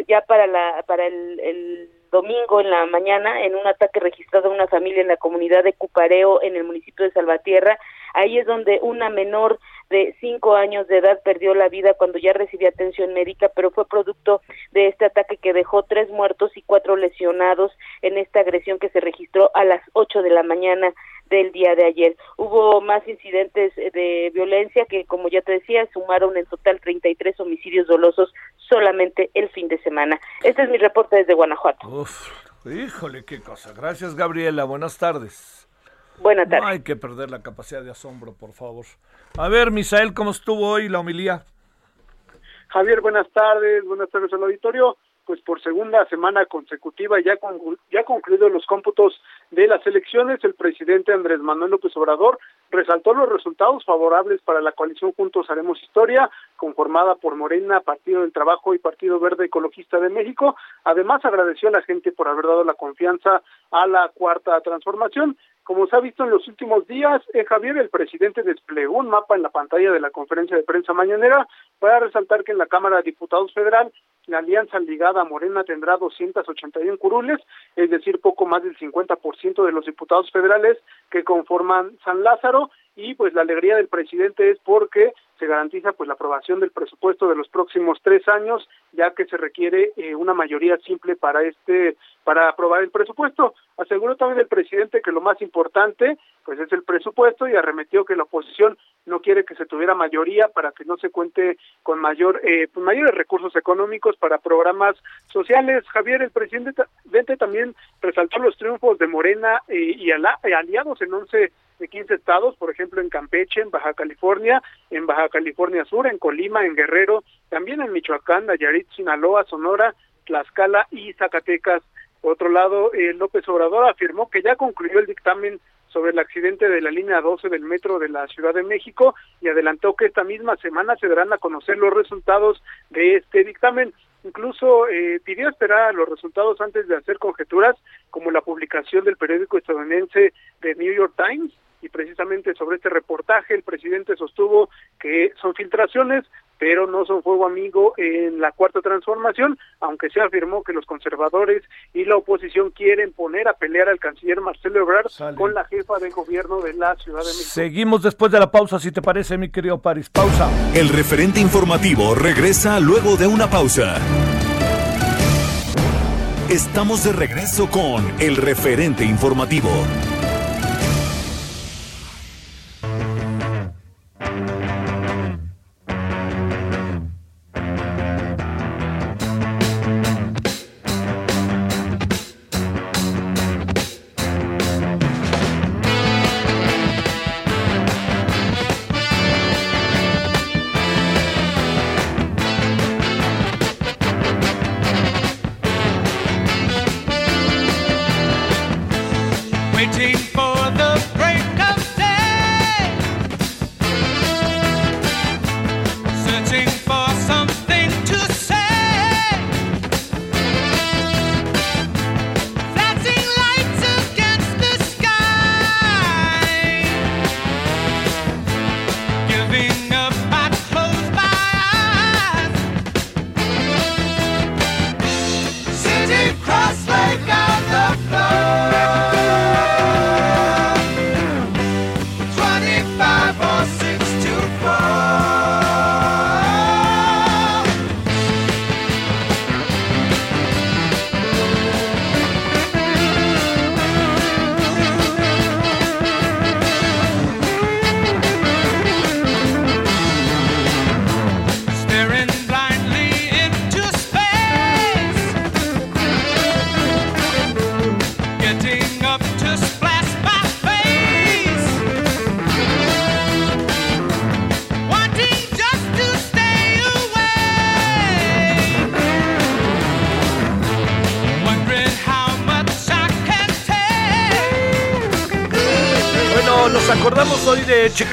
ya para la para el domingo en la mañana en un ataque registrado a una familia en la comunidad de Cupareo en el municipio de Salvatierra. Ahí es donde una menor de cinco años de edad perdió la vida cuando ya recibía atención médica, pero fue producto de este ataque que dejó tres muertos y cuatro lesionados en esta agresión que se registró a las ocho de la mañana del día de ayer. Hubo más incidentes de violencia que, como ya te decía, sumaron en total 33 homicidios dolosos solamente el fin de semana. Este es mi reporte desde Guanajuato. Uf, híjole, qué cosa. Gracias, Gabriela. Buenas tardes. Buenas tardes. No hay que perder la capacidad de asombro, por favor. A ver, Misael, ¿cómo estuvo hoy la homilía? Javier, buenas tardes. Buenas tardes al auditorio pues por segunda semana consecutiva ya con, ya concluidos los cómputos de las elecciones, el presidente Andrés Manuel López Obrador resaltó los resultados favorables para la coalición Juntos Haremos Historia, conformada por Morena, Partido del Trabajo y Partido Verde Ecologista de México. Además, agradeció a la gente por haber dado la confianza a la cuarta transformación. Como se ha visto en los últimos días, eh, Javier, el presidente desplegó un mapa en la pantalla de la conferencia de prensa mañanera para resaltar que en la Cámara de Diputados Federal la alianza ligada a Morena tendrá 281 curules, es decir, poco más del 50% de los diputados federales que conforman San Lázaro y pues la alegría del presidente es porque se garantiza pues la aprobación del presupuesto de los próximos tres años ya que se requiere eh, una mayoría simple para este para aprobar el presupuesto. Aseguró también el presidente que lo más importante pues es el presupuesto y arremetió que la oposición no quiere que se tuviera mayoría para que no se cuente con mayor eh, pues, mayores recursos económicos para programas sociales. Javier el presidente también resaltó los triunfos de Morena eh, y, aliados en 11 de 15 estados, por ejemplo en Campeche, en Baja California, en Baja California Sur, en Colima, en Guerrero, también en Michoacán, Nayarit, Sinaloa, Sonora, Tlaxcala y Zacatecas. Por otro lado, eh, López Obrador afirmó que ya concluyó el dictamen sobre el accidente de la línea 12 del metro de la Ciudad de México y adelantó que esta misma semana se darán a conocer los resultados de este dictamen. Incluso eh, pidió esperar a los resultados antes de hacer conjeturas, como la publicación del periódico estadounidense The New York Times, y precisamente sobre este reportaje el presidente sostuvo que son filtraciones, pero no son fuego amigo en la cuarta transformación, aunque se afirmó que los conservadores y la oposición quieren poner a pelear al canciller Marcelo Ebrard con la jefa de gobierno de la Ciudad de México. Seguimos después de la pausa, si te parece, mi querido París. Pausa. El referente informativo regresa luego de una pausa. Estamos de regreso con el referente informativo.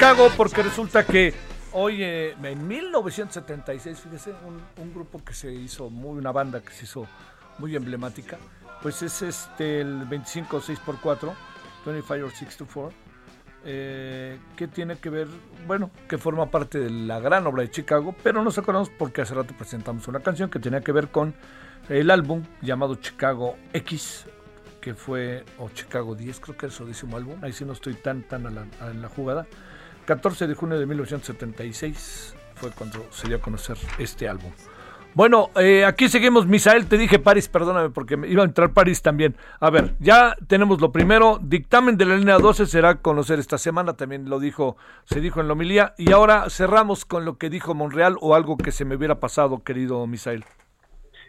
Chicago porque resulta que hoy, eh, en 1976, fíjese, un, grupo que se hizo, muy una banda que se hizo muy emblemática, pues es este el 25 6x4, 25 or 6 to 4, eh, que tiene que ver, bueno, que forma parte de la gran obra de Chicago, pero nos acordamos porque hace rato presentamos una canción que tenía que ver con el álbum llamado Chicago X, que fue, o Chicago 10, creo que es su décimo álbum, ahí sí no estoy tan, tan en la jugada, 14 de junio de 1976 fue cuando se dio a conocer este álbum. Bueno, eh, aquí seguimos, Misael, te dije París, perdóname porque me iba a entrar París también. A ver, ya tenemos lo primero, dictamen de la línea 12 será conocer esta semana, también lo dijo, se dijo en la homilía, y ahora cerramos con lo que dijo Monreal o algo que se me hubiera pasado, querido Misael.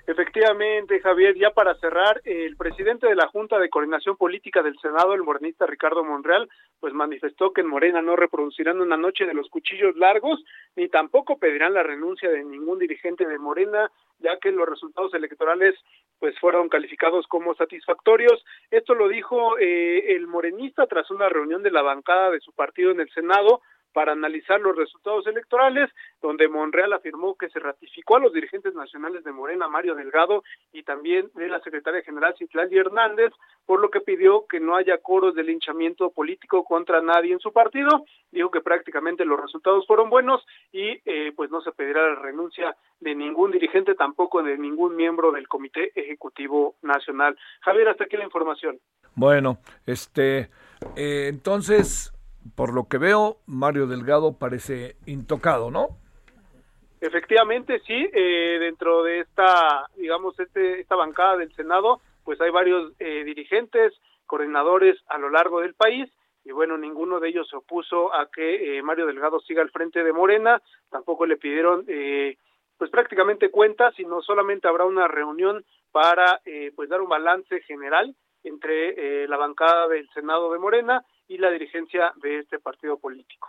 Efectivamente, Javier, ya para cerrar, el presidente de la Junta de Coordinación Política del Senado, el morenista Ricardo Monreal, pues manifestó que en Morena no reproducirán una noche de los cuchillos largos, ni tampoco pedirán la renuncia de ningún dirigente de Morena, ya que los resultados electorales pues fueron calificados como satisfactorios. Esto lo dijo eh, el morenista tras una reunión de la bancada de su partido en el Senado, para analizar los resultados electorales, donde Monreal afirmó que se ratificó a los dirigentes nacionales de Morena, Mario Delgado, y también de la secretaria general Citlali Hernández, por lo que pidió que no haya coros de linchamiento político contra nadie en su partido. Dijo que prácticamente los resultados fueron buenos y eh, pues no se pedirá la renuncia de ningún dirigente, tampoco de ningún miembro del Comité Ejecutivo Nacional. Javier, hasta aquí la información. Bueno, este, eh, entonces por lo que veo, Mario Delgado parece intocado, ¿no? Efectivamente, sí. Eh, dentro de esta, digamos, este, esta bancada del Senado, pues hay varios eh, dirigentes, coordinadores a lo largo del país. Y bueno, ninguno de ellos se opuso a que eh, Mario Delgado siga al frente de Morena. Tampoco le pidieron, pues prácticamente cuentas, sino solamente habrá una reunión para, pues dar un balance general entre la bancada del Senado de Morena y la dirigencia de este partido político.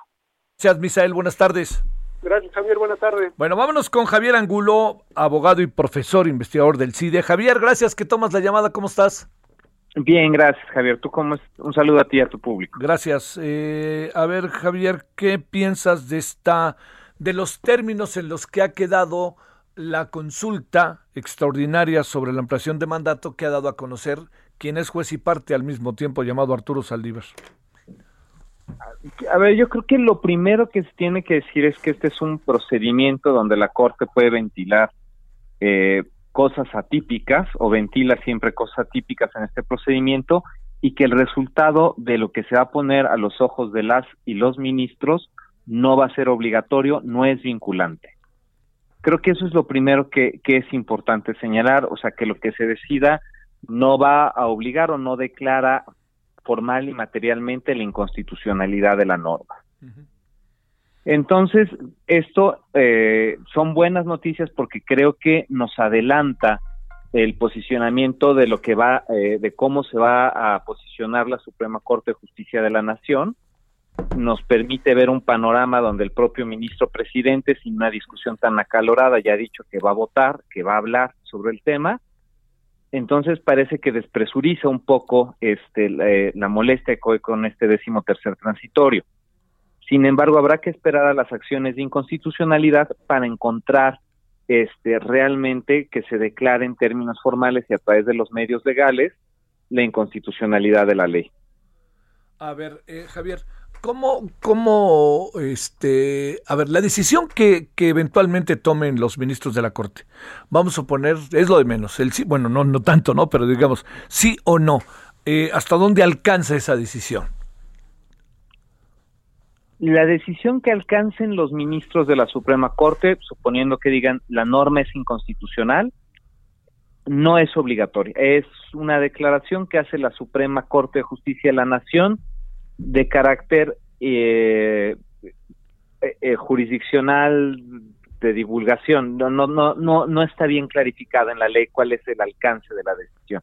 Gracias, Misael. Buenas tardes. Gracias, Javier. Buenas tardes. Bueno, vámonos con Javier Angulo, abogado y profesor investigador del CIDE. Javier, gracias que tomas la llamada. ¿Cómo estás? Bien, gracias, Javier. ¿Tú cómo es? Un saludo a ti y a tu público. Gracias. Eh, a ver, Javier, ¿qué piensas de esta, de los términos en los que ha quedado la consulta extraordinaria sobre la ampliación de mandato que ha dado a conocer quien es juez y parte al mismo tiempo llamado Arturo Saldívar? A ver, yo creo que lo primero que se tiene que decir es que este es un procedimiento donde la Corte puede ventilar eh, cosas atípicas o ventila siempre cosas atípicas en este procedimiento y que el resultado de lo que se va a poner a los ojos de las y los ministros no va a ser obligatorio, no es vinculante. Creo que eso es lo primero que, que es importante señalar, o sea, que lo que se decida no va a obligar o no declara formal y materialmente la inconstitucionalidad de la norma. Entonces, esto eh, son buenas noticias porque creo que nos adelanta el posicionamiento de lo que va, eh, de cómo se va a posicionar la Suprema Corte de Justicia de la Nación. Nos permite ver un panorama donde el propio ministro presidente, sin una discusión tan acalorada, ya ha dicho que va a votar, que va a hablar sobre el tema entonces parece que despresuriza un poco este, la, molestia con este décimo tercer transitorio. Sin embargo, habrá que esperar a las acciones de inconstitucionalidad para encontrar este, realmente que se declare en términos formales y a través de los medios legales la inconstitucionalidad de la ley. A ver, eh, Javier, ¿Cómo, cómo, este, a ver, la decisión que, que, eventualmente tomen los ministros de la Corte, vamos a poner, es lo de menos, el sí, bueno, no, no tanto, ¿no? Pero digamos, sí o no, eh, ¿hasta dónde alcanza esa decisión? La decisión que alcancen los ministros de la Suprema Corte, suponiendo que digan la norma es inconstitucional, no es obligatoria. Es una declaración que hace la Suprema Corte de Justicia de la Nación de carácter eh, eh, eh, jurisdiccional de divulgación. No, no, no, no, no está bien clarificada en la ley cuál es el alcance de la decisión.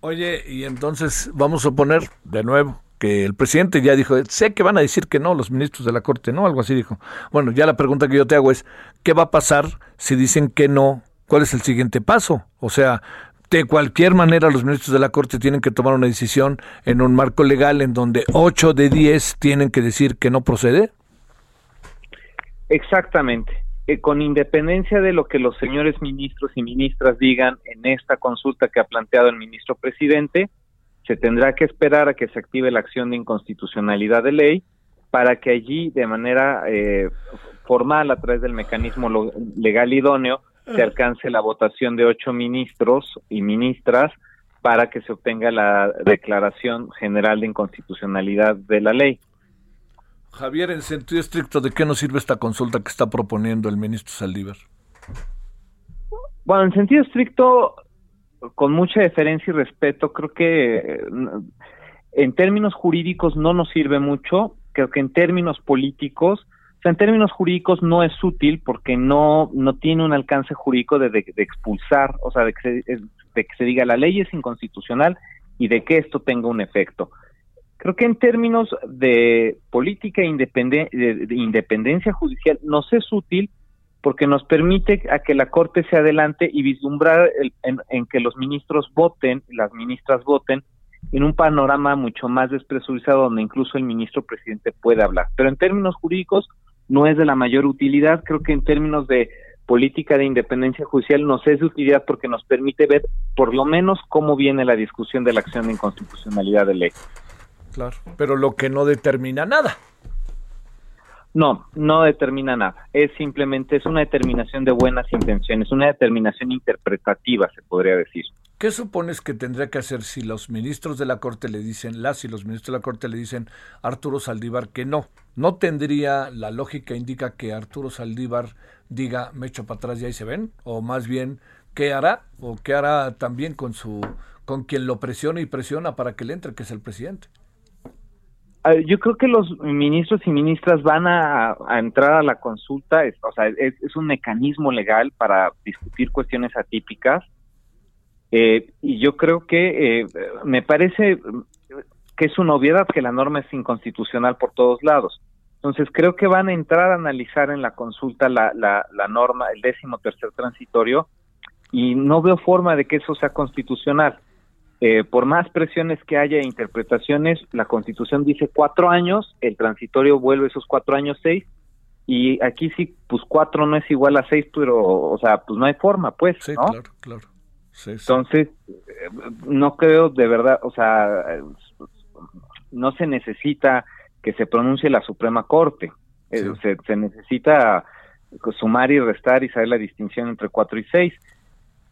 Oye, y entonces vamos a poner de nuevo que el presidente ya dijo, sé que van a decir que no los ministros de la Corte, ¿no? Algo así dijo. Bueno, ya la pregunta que yo te hago es, ¿qué va a pasar si dicen que no? ¿Cuál es el siguiente paso? O sea, de cualquier manera los ministros de la Corte tienen que tomar una decisión en un marco legal en donde 8 de 10 tienen que decir que no procede? Exactamente. Eh, con independencia de lo que los señores ministros y ministras digan en esta consulta que ha planteado el ministro presidente, se tendrá que esperar a que se active la acción de inconstitucionalidad de ley para que allí, de manera eh, formal, a través del mecanismo legal idóneo, se alcance la votación de ocho ministros y ministras para que se obtenga la declaración general de inconstitucionalidad de la ley. Javier, en sentido estricto, ¿de qué nos sirve esta consulta que está proponiendo el ministro Saldívar? Bueno, en sentido estricto, con mucha deferencia y respeto, creo que eh, en términos jurídicos no nos sirve mucho, creo que en términos políticos O sea, en términos jurídicos no es útil porque no, no tiene un alcance jurídico de, de, expulsar, o sea, de que, se, de que se diga la ley es inconstitucional y de que esto tenga un efecto. Creo que en términos de política e de, independencia judicial nos es útil porque nos permite a que la Corte se adelante y vislumbrar en, que los ministros voten, las ministras voten, en un panorama mucho más despresurizado donde incluso el ministro presidente puede hablar. Pero en términos jurídicos no es de la mayor utilidad, creo que en términos de política de independencia judicial nos es de utilidad porque nos permite ver por lo menos cómo viene la discusión de la acción de inconstitucionalidad de ley. Claro, pero lo que no determina nada. No, no determina nada. Es simplemente es una determinación de buenas intenciones, una determinación interpretativa, se podría decir. ¿Qué supones que tendría que hacer si los ministros de la Corte le dicen, las y los ministros de la Corte le dicen a Arturo Saldívar que no? ¿No tendría la lógica indica que Arturo Saldívar diga, me echo para atrás y ahí se ven? ¿O más bien, qué hará? ¿O qué hará también con su con quien lo presiona y presiona para que le entre, que es el presidente? yo creo que los ministros y ministras van a, entrar a la consulta, es, o sea, es, un mecanismo legal para discutir cuestiones atípicas. Eh, y yo creo que eh, me parece que es una obviedad que la norma es inconstitucional por todos lados. Entonces creo que van a entrar a analizar en la consulta la, la, la norma, el décimo tercer transitorio, y no veo forma de que eso sea constitucional. Eh, por más presiones que haya e interpretaciones, la Constitución dice cuatro años, el transitorio vuelve esos cuatro años seis, y aquí sí, pues cuatro no es igual a seis, pero, o sea, pues no hay forma, pues, sí, claro, claro. Entonces, eh, no creo de verdad, o sea, no se necesita que se pronuncie la Suprema Corte, eh, se, se necesita sumar y restar y saber la distinción entre cuatro y seis.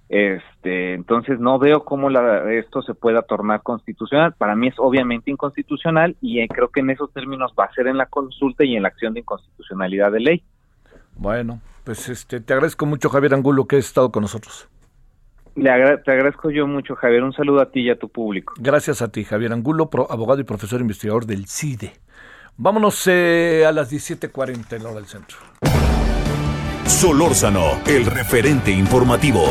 Este, entonces no veo cómo la, esto se pueda tornar constitucional. Para mí es obviamente inconstitucional y eh, creo que en esos términos va a ser en la consulta y en la acción de inconstitucionalidad de ley. Bueno, pues este, te agradezco mucho Javier Angulo que has estado con nosotros. Le te agradezco yo mucho, Javier. Un saludo a ti y a tu público. Gracias a ti, Javier Angulo, abogado y profesor investigador del CIDE. Vámonos eh, a las 17:40 en hora del centro. Solórzano, el referente informativo.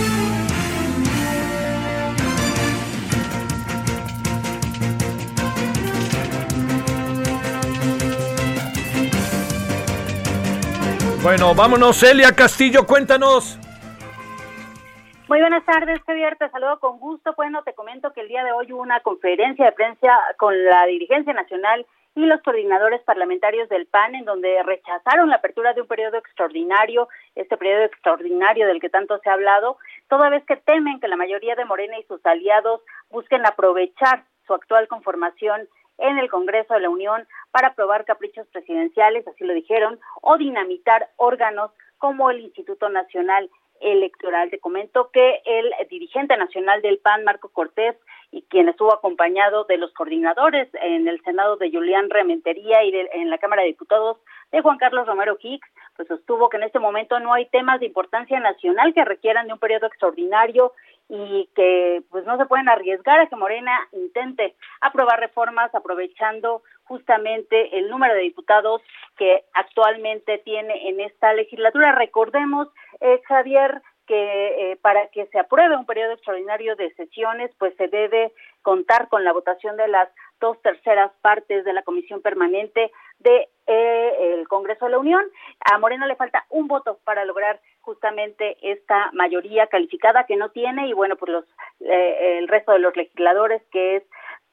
Bueno, vámonos, Celia Castillo, cuéntanos. Muy buenas tardes, Javier, te saludo con gusto. Bueno, te comento que el día de hoy hubo una conferencia de prensa con la dirigencia nacional y los coordinadores parlamentarios del PAN, en donde rechazaron la apertura de un periodo extraordinario, este periodo extraordinario del que tanto se ha hablado, toda vez que temen que la mayoría de Morena y sus aliados busquen aprovechar su actual conformación en el Congreso de la Unión para aprobar caprichos presidenciales, así lo dijeron, o dinamitar órganos como el Instituto Nacional Electoral. Te comento que el dirigente nacional del PAN, Marco Cortés, y quien estuvo acompañado de los coordinadores en el Senado de Julián Rementería y en la Cámara de Diputados de Juan Carlos Romero Hicks, pues sostuvo que en este momento no hay temas de importancia nacional que requieran de un periodo extraordinario y que pues no se pueden arriesgar a que Morena intente aprobar reformas aprovechando justamente el número de diputados que actualmente tiene en esta legislatura. Recordemos, eh, Javier, que eh, para que se apruebe un periodo extraordinario de sesiones, pues se debe contar con la votación de las dos terceras partes de la comisión permanente de eh, el Congreso de la Unión. A Morena le falta un voto para lograr justamente esta mayoría calificada que no tiene y bueno, pues los eh, el resto de los legisladores que es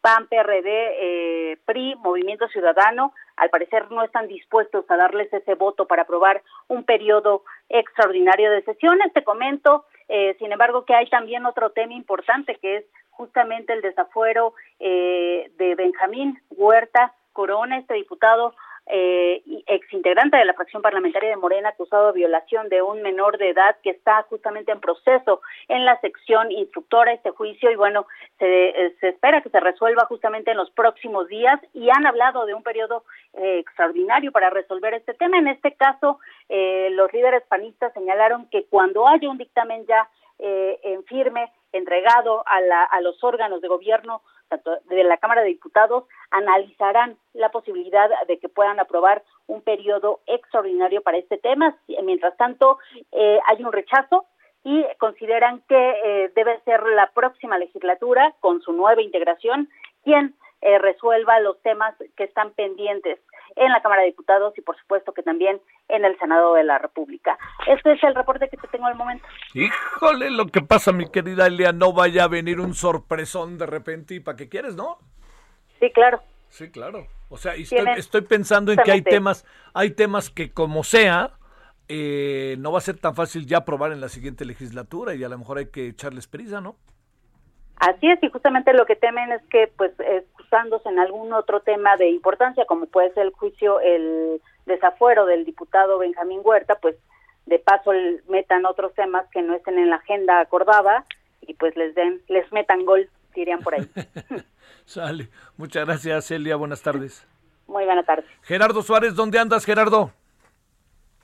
PAN, PRD, eh, PRI, Movimiento Ciudadano, al parecer no están dispuestos a darles ese voto para aprobar un periodo extraordinario de sesiones. Te comento, eh, sin embargo, que hay también otro tema importante que es justamente el desafuero eh, de Benjamín Huerta Corona, este diputado eh, ex integrante de la fracción parlamentaria de Morena, acusado de violación de un menor de edad que está justamente en proceso en la sección instructora este juicio y bueno, se, eh, se espera que se resuelva justamente en los próximos días y han hablado de un periodo eh, extraordinario para resolver este tema. En este caso, eh, los líderes panistas señalaron que cuando haya un dictamen ya eh, en firme, entregado a, la, a los órganos de gobierno tanto de la Cámara de Diputados, analizarán la posibilidad de que puedan aprobar un periodo extraordinario para este tema. Mientras tanto, eh, hay un rechazo y consideran que eh, debe ser la próxima legislatura, con su nueva integración, quien eh, resuelva los temas que están pendientes en la Cámara de Diputados y por supuesto que también en el Senado de la República. Este es el reporte que te tengo al momento. Híjole, lo que pasa, mi querida Elia, no vaya a venir un sorpresón de repente y para qué quieres, ¿no? Sí, claro. Sí, claro. O sea, estoy, estoy pensando en que hay temas, hay temas que como sea, eh, no va a ser tan fácil ya aprobar en la siguiente legislatura y a lo mejor hay que echarles prisa, ¿no? Así es, y justamente lo que temen es que, pues, excusándose en algún otro tema de importancia, como puede ser el juicio, el desafuero del diputado Benjamín Huerta, pues, de paso metan otros temas que no estén en la agenda acordada y pues les den, les metan gol, dirían por ahí. Sale. Muchas gracias, Celia. Buenas tardes. Muy buenas tardes. Gerardo Suárez, ¿dónde andas, Gerardo?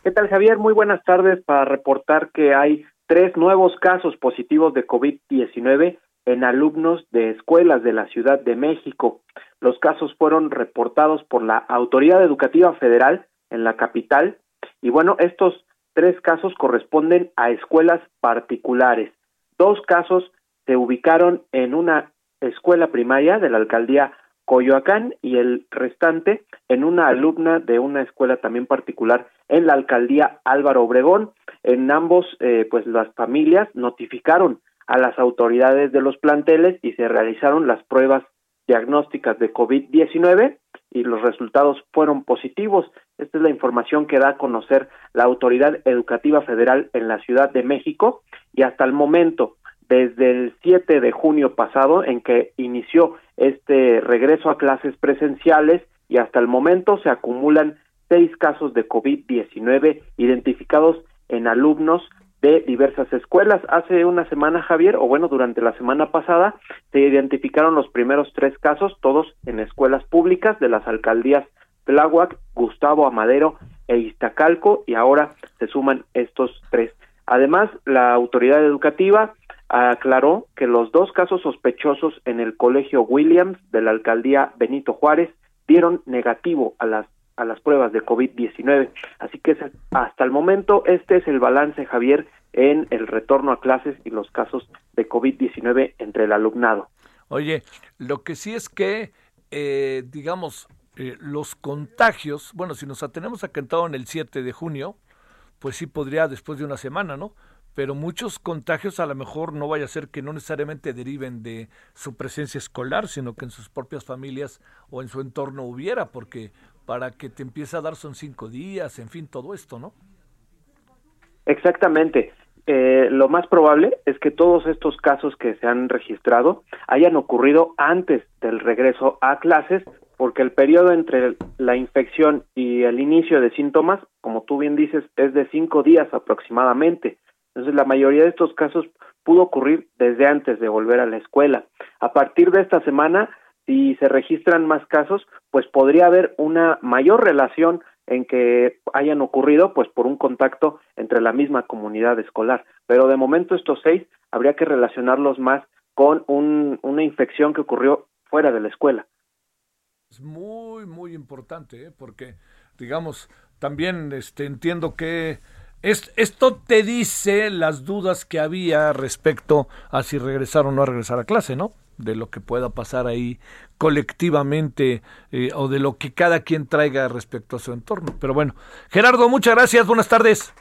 ¿Qué tal, Javier? Muy buenas tardes para reportar que hay tres nuevos casos positivos de COVID-19 en alumnos de escuelas de la Ciudad de México. Los casos fueron reportados por la Autoridad Educativa Federal en la capital y bueno, estos tres casos corresponden a escuelas particulares. Dos casos se ubicaron en una escuela primaria de la alcaldía Coyoacán y el restante en una alumna de una escuela también particular en la alcaldía Álvaro Obregón. En ambos, eh, pues las familias notificaron a las autoridades de los planteles y se realizaron las pruebas diagnósticas de COVID-19 y los resultados fueron positivos. Esta es la información que da a conocer la Autoridad Educativa Federal en la Ciudad de México y hasta el momento, desde el 7 de junio pasado en que inició este regreso a clases presenciales y hasta el momento se acumulan seis casos de COVID-19 identificados en alumnos de diversas escuelas. Hace una semana, Javier, o bueno, durante la semana pasada, se identificaron los primeros tres casos, todos en escuelas públicas de las alcaldías Tláhuac, Gustavo Amadero e Iztacalco, y ahora se suman estos tres. Además, la autoridad educativa aclaró que los dos casos sospechosos en el colegio Williams de la alcaldía Benito Juárez dieron negativo a las a las pruebas de COVID-19. Así que hasta el momento este es el balance, Javier, en el retorno a clases y los casos de COVID-19 entre el alumnado. Oye, lo que sí es que, eh, digamos, eh, los contagios, bueno, si nos atenemos a que en el 7 de junio, pues sí podría después de una semana, ¿no? Pero muchos contagios a lo mejor no vaya a ser que no necesariamente deriven de su presencia escolar, sino que en sus propias familias o en su entorno hubiera, porque para que te empiece a dar son cinco días, en fin, todo esto, ¿no? Exactamente. Eh, lo más probable es que todos estos casos que se han registrado hayan ocurrido antes del regreso a clases, porque el periodo entre la infección y el inicio de síntomas, como tú bien dices, es de cinco días aproximadamente. Entonces, la mayoría de estos casos pudo ocurrir desde antes de volver a la escuela. A partir de esta semana, si se registran más casos, pues podría haber una mayor relación en que hayan ocurrido pues por un contacto entre la misma comunidad escolar. Pero de momento estos seis habría que relacionarlos más con un, una infección que ocurrió fuera de la escuela. Es muy, muy importante, ¿eh? porque, digamos, también este, entiendo que es, esto te dice las dudas que había respecto a si regresar o no a regresar a clase, ¿no? De lo que pueda pasar ahí colectivamente eh, o de lo que cada quien traiga respecto a su entorno. Pero bueno, Gerardo, muchas gracias, buenas tardes.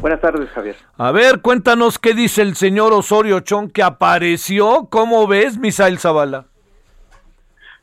Buenas tardes, Javier. A ver, cuéntanos qué dice el señor Osorio Chón que apareció. ¿Cómo ves, Misael Zavala?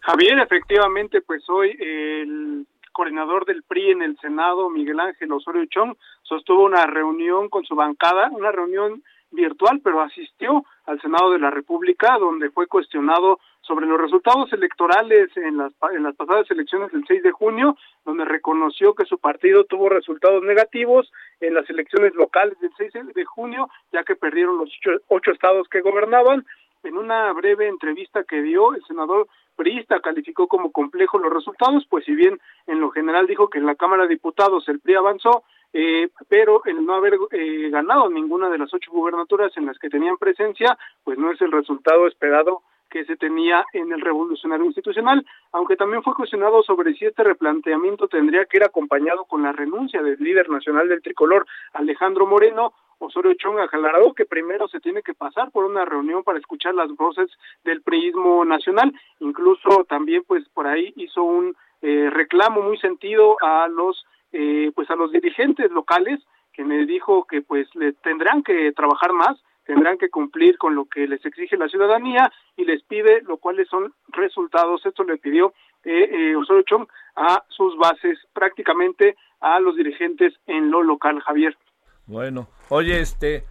Javier, efectivamente, pues hoy el coordinador del PRI en el Senado, Miguel Ángel Osorio Chón, sostuvo una reunión con su bancada, una reunión virtual, pero asistió al Senado de la República, donde fue cuestionado sobre los resultados electorales en las, en las pasadas elecciones del 6 de junio, donde reconoció que su partido tuvo resultados negativos en las elecciones locales del 6 de junio, ya que perdieron los ocho, estados que gobernaban. En una breve entrevista que dio, el senador priista calificó como complejo los resultados, pues si bien en lo general dijo que en la Cámara de Diputados el PRI avanzó, eh, pero el no haber eh, ganado ninguna de las ocho gubernaturas en las que tenían presencia, pues no es el resultado esperado que se tenía en el revolucionario institucional, aunque también fue cuestionado sobre si este replanteamiento tendría que ir acompañado con la renuncia del líder nacional del tricolor, Alejandro Moreno, Osorio Chong aclaró que primero se tiene que pasar por una reunión para escuchar las voces del priismo nacional, incluso también pues por ahí hizo un eh, reclamo muy sentido a los eh, pues a los dirigentes locales que me dijo que pues le tendrán que trabajar más tendrán que cumplir con lo que les exige la ciudadanía y les pide lo cuales son resultados. Esto le pidió eh, eh, Osorio a sus bases, prácticamente a los dirigentes en lo local, Javier. Bueno, oye, este,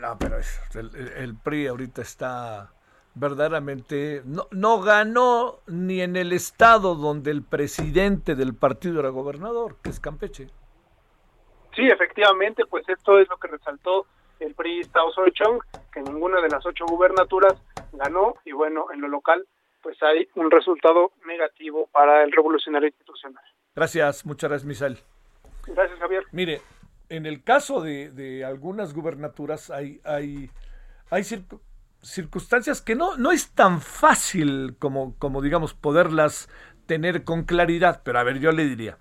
no, pero el, PRI ahorita está verdaderamente, no, no ganó ni en el estado donde el presidente del partido era gobernador, que es Campeche. Sí, efectivamente, pues esto es lo que resaltó el priista Osorio Chong, que ninguna de las ocho gubernaturas ganó y bueno, en lo local pues hay un resultado negativo para el revolucionario institucional. Gracias, muchas gracias, Misael. Gracias, Javier. Mire, en el caso de, algunas gubernaturas hay, hay, hay circunstancias que no, no es tan fácil como, como, digamos, poderlas tener con claridad, pero a ver, yo le diría,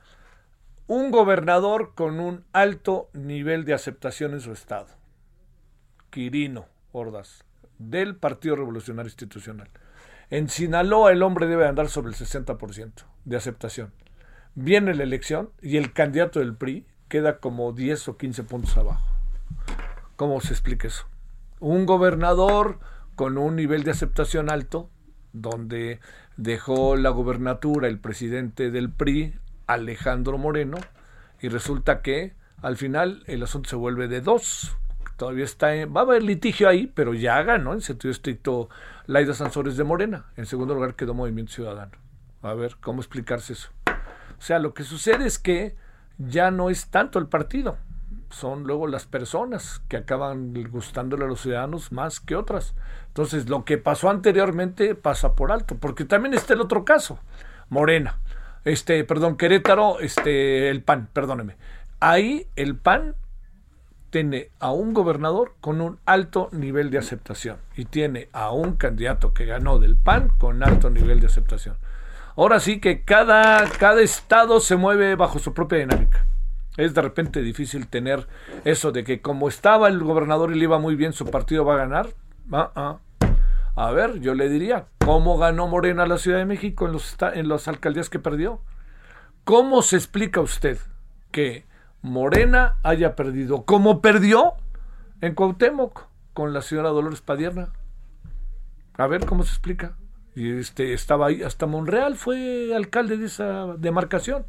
un gobernador con un alto nivel de aceptación en su estado, Quirino Ordaz, del Partido Revolucionario Institucional. En Sinaloa el hombre debe andar sobre el 60% de aceptación. Viene la elección y el candidato del PRI queda como 10 o 15 puntos abajo. ¿Cómo se explica eso? Un gobernador con un nivel de aceptación alto, donde dejó la gobernatura el presidente del PRI, Alejandro Moreno, y resulta que al final el asunto se vuelve de dos. Todavía está va a haber litigio ahí, pero ya ganó en sentido estricto Laida Sansores de Morena. En segundo lugar quedó Movimiento Ciudadano. A ver, ¿cómo explicarse eso? O sea, lo que sucede es que ya no es tanto el partido, son luego las personas que acaban gustándole a los ciudadanos más que otras. Entonces, lo que pasó anteriormente pasa por alto, porque también está el otro caso, Morena, este, perdón, Querétaro, este, el PAN, perdóneme. Ahí el PAN tiene a un gobernador con un alto nivel de aceptación y tiene a un candidato que ganó del PAN con alto nivel de aceptación. Ahora sí que cada, cada estado se mueve bajo su propia dinámica. Es de repente difícil tener eso de que como estaba el gobernador y le iba muy bien, su partido va a ganar. Ah, ah. A ver, yo le diría, ¿cómo ganó Morena la Ciudad de México en, los, en las alcaldías que perdió? ¿Cómo se explica usted que Morena haya perdido como perdió en Cuauhtémoc con la señora Dolores Padierna? A ver cómo se explica. Y este estaba ahí, hasta Monreal fue alcalde de esa demarcación.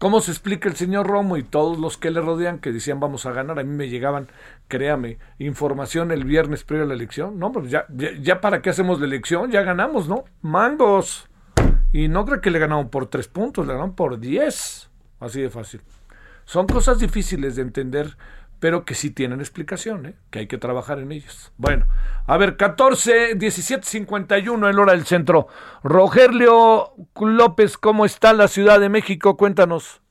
¿Cómo se explica el señor Romo y todos los que le rodean que decían vamos a ganar? A mí me llegaban, créame, información el viernes previo a la elección. No, pues ya, ya, para qué hacemos la elección, ya ganamos, ¿no? Mangos. Y no creo que le ganaron por tres puntos, le ganaron por diez. Así de fácil. Son cosas difíciles de entender pero que sí tienen explicación, ¿eh? que hay que trabajar en ellos. Bueno, a ver, 14, 17, 51 en hora del centro. Rogelio López, ¿cómo está la Ciudad de México? Cuéntanos.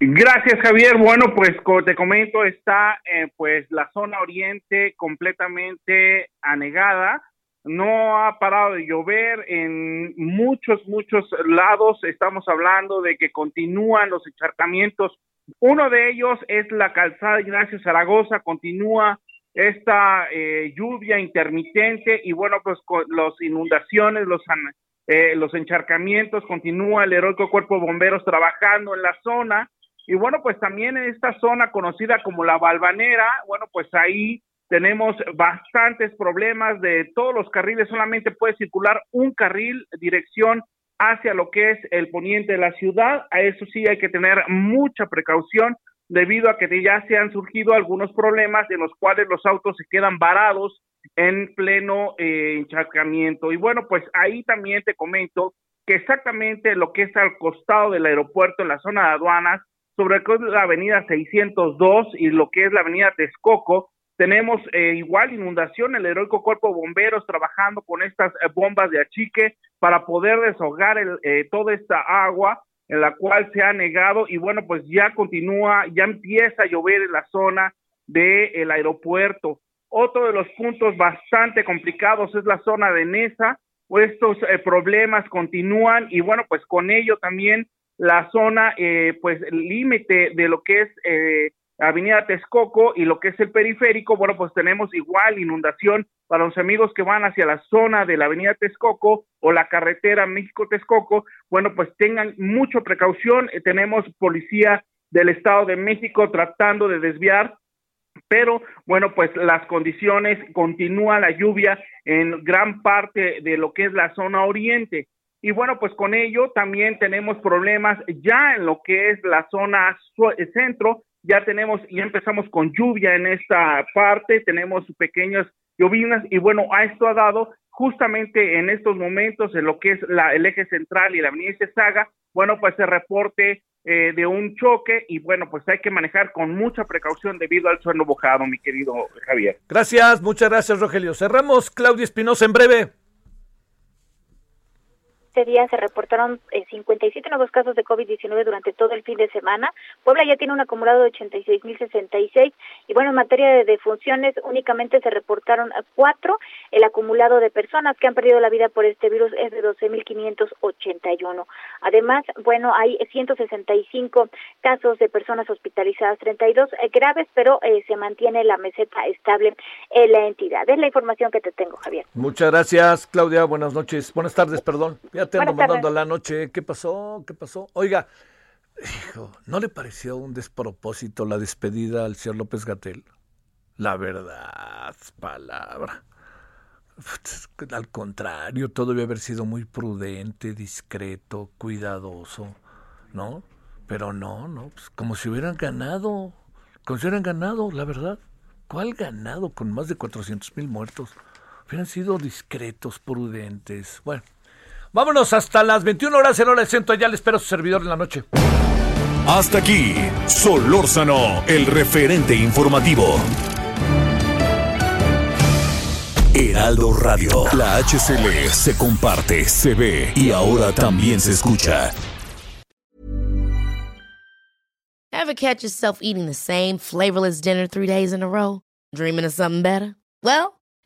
Gracias, Javier. Bueno, pues como te comento, está eh, pues la zona oriente completamente anegada. No ha parado de llover en muchos, muchos lados. Estamos hablando de que continúan los encharcamientos uno de ellos es la calzada Ignacio Zaragoza, continúa esta eh, lluvia intermitente y bueno, pues con las inundaciones, los, eh, los encharcamientos, continúa el heroico cuerpo de bomberos trabajando en la zona. Y bueno, pues también en esta zona conocida como la Balvanera, bueno, pues ahí tenemos bastantes problemas. De todos los carriles, solamente puede circular un carril dirección hacia lo que es el poniente de la ciudad. A eso sí hay que tener mucha precaución debido a que ya se han surgido algunos problemas en los cuales los autos se quedan varados en pleno eh. Y bueno, pues ahí también te comento que exactamente lo que es al costado del aeropuerto, en la zona de aduanas, sobre la avenida 602 y lo que es la avenida Texcoco, tenemos eh, igual inundación, el heroico cuerpo de bomberos trabajando con estas eh, bombas de achique para poder deshogar el, eh, toda esta agua en la cual se ha negado y bueno, pues ya continúa, ya empieza a llover en la zona del aeropuerto. Otro de los puntos bastante complicados es la zona de Nesa, estos problemas continúan y bueno, pues con ello también la zona, pues límite de lo que es Avenida Texcoco y lo que es el periférico, bueno, pues tenemos igual inundación para los amigos que van hacia la zona de la Avenida Texcoco o la carretera México-Texcoco, bueno, pues tengan mucha precaución, eh, tenemos policía del Estado de México tratando de desviar pero bueno, pues las condiciones, continúa la lluvia en gran parte de lo que es la zona oriente. Y bueno, pues con ello también tenemos problemas ya en lo que es la zona centro, ya tenemos, ya empezamos con lluvia en esta parte, tenemos pequeñas llovinas y bueno, a esto ha dado justamente en estos momentos en lo que es la, el eje central y la avenida Cesaga, bueno, pues se reporte eh, de un choque y bueno, pues hay que manejar con mucha precaución debido al suelo mojado, mi querido Javier. Gracias, muchas gracias, Rogelio. Cerramos, Claudia Espinosa, en breve. Este día se reportaron 57 eh, nuevos casos de COVID-19 durante todo el fin de semana. Puebla ya tiene un acumulado de 86.066 y bueno, en materia de defunciones únicamente se reportaron cuatro. El acumulado de personas que han perdido la vida por este virus es de 12.581. Además, bueno, hay 165 casos de personas hospitalizadas, 32 eh, graves, pero eh, se mantiene la meseta estable en la entidad. Es la información que te tengo, Javier. Muchas gracias, Claudia. Buenas noches. Buenas tardes, perdón te ando mandando la noche. ¿Qué pasó? ¿Qué pasó? Oiga, hijo, ¿no le pareció un despropósito la despedida al señor López Gatel? La verdad, palabra. Al contrario, todo debe haber sido muy prudente, discreto, cuidadoso, ¿no? Pero no, no, pues como si hubieran ganado, como si hubieran ganado, la verdad. ¿Cuál ganado con más de 400 mil muertos? Hubieran sido discretos, prudentes. Bueno, Vámonos hasta las 21 horas en hora del centro. Ya le espero a su servidor en la noche. Hasta aquí, Solórzano, el referente informativo. Heraldo Radio, la HCL se comparte, se ve y ahora también se escucha. Ever catch yourself eating the same flavorless dinner three days in a row? Dreaming of something better? Well,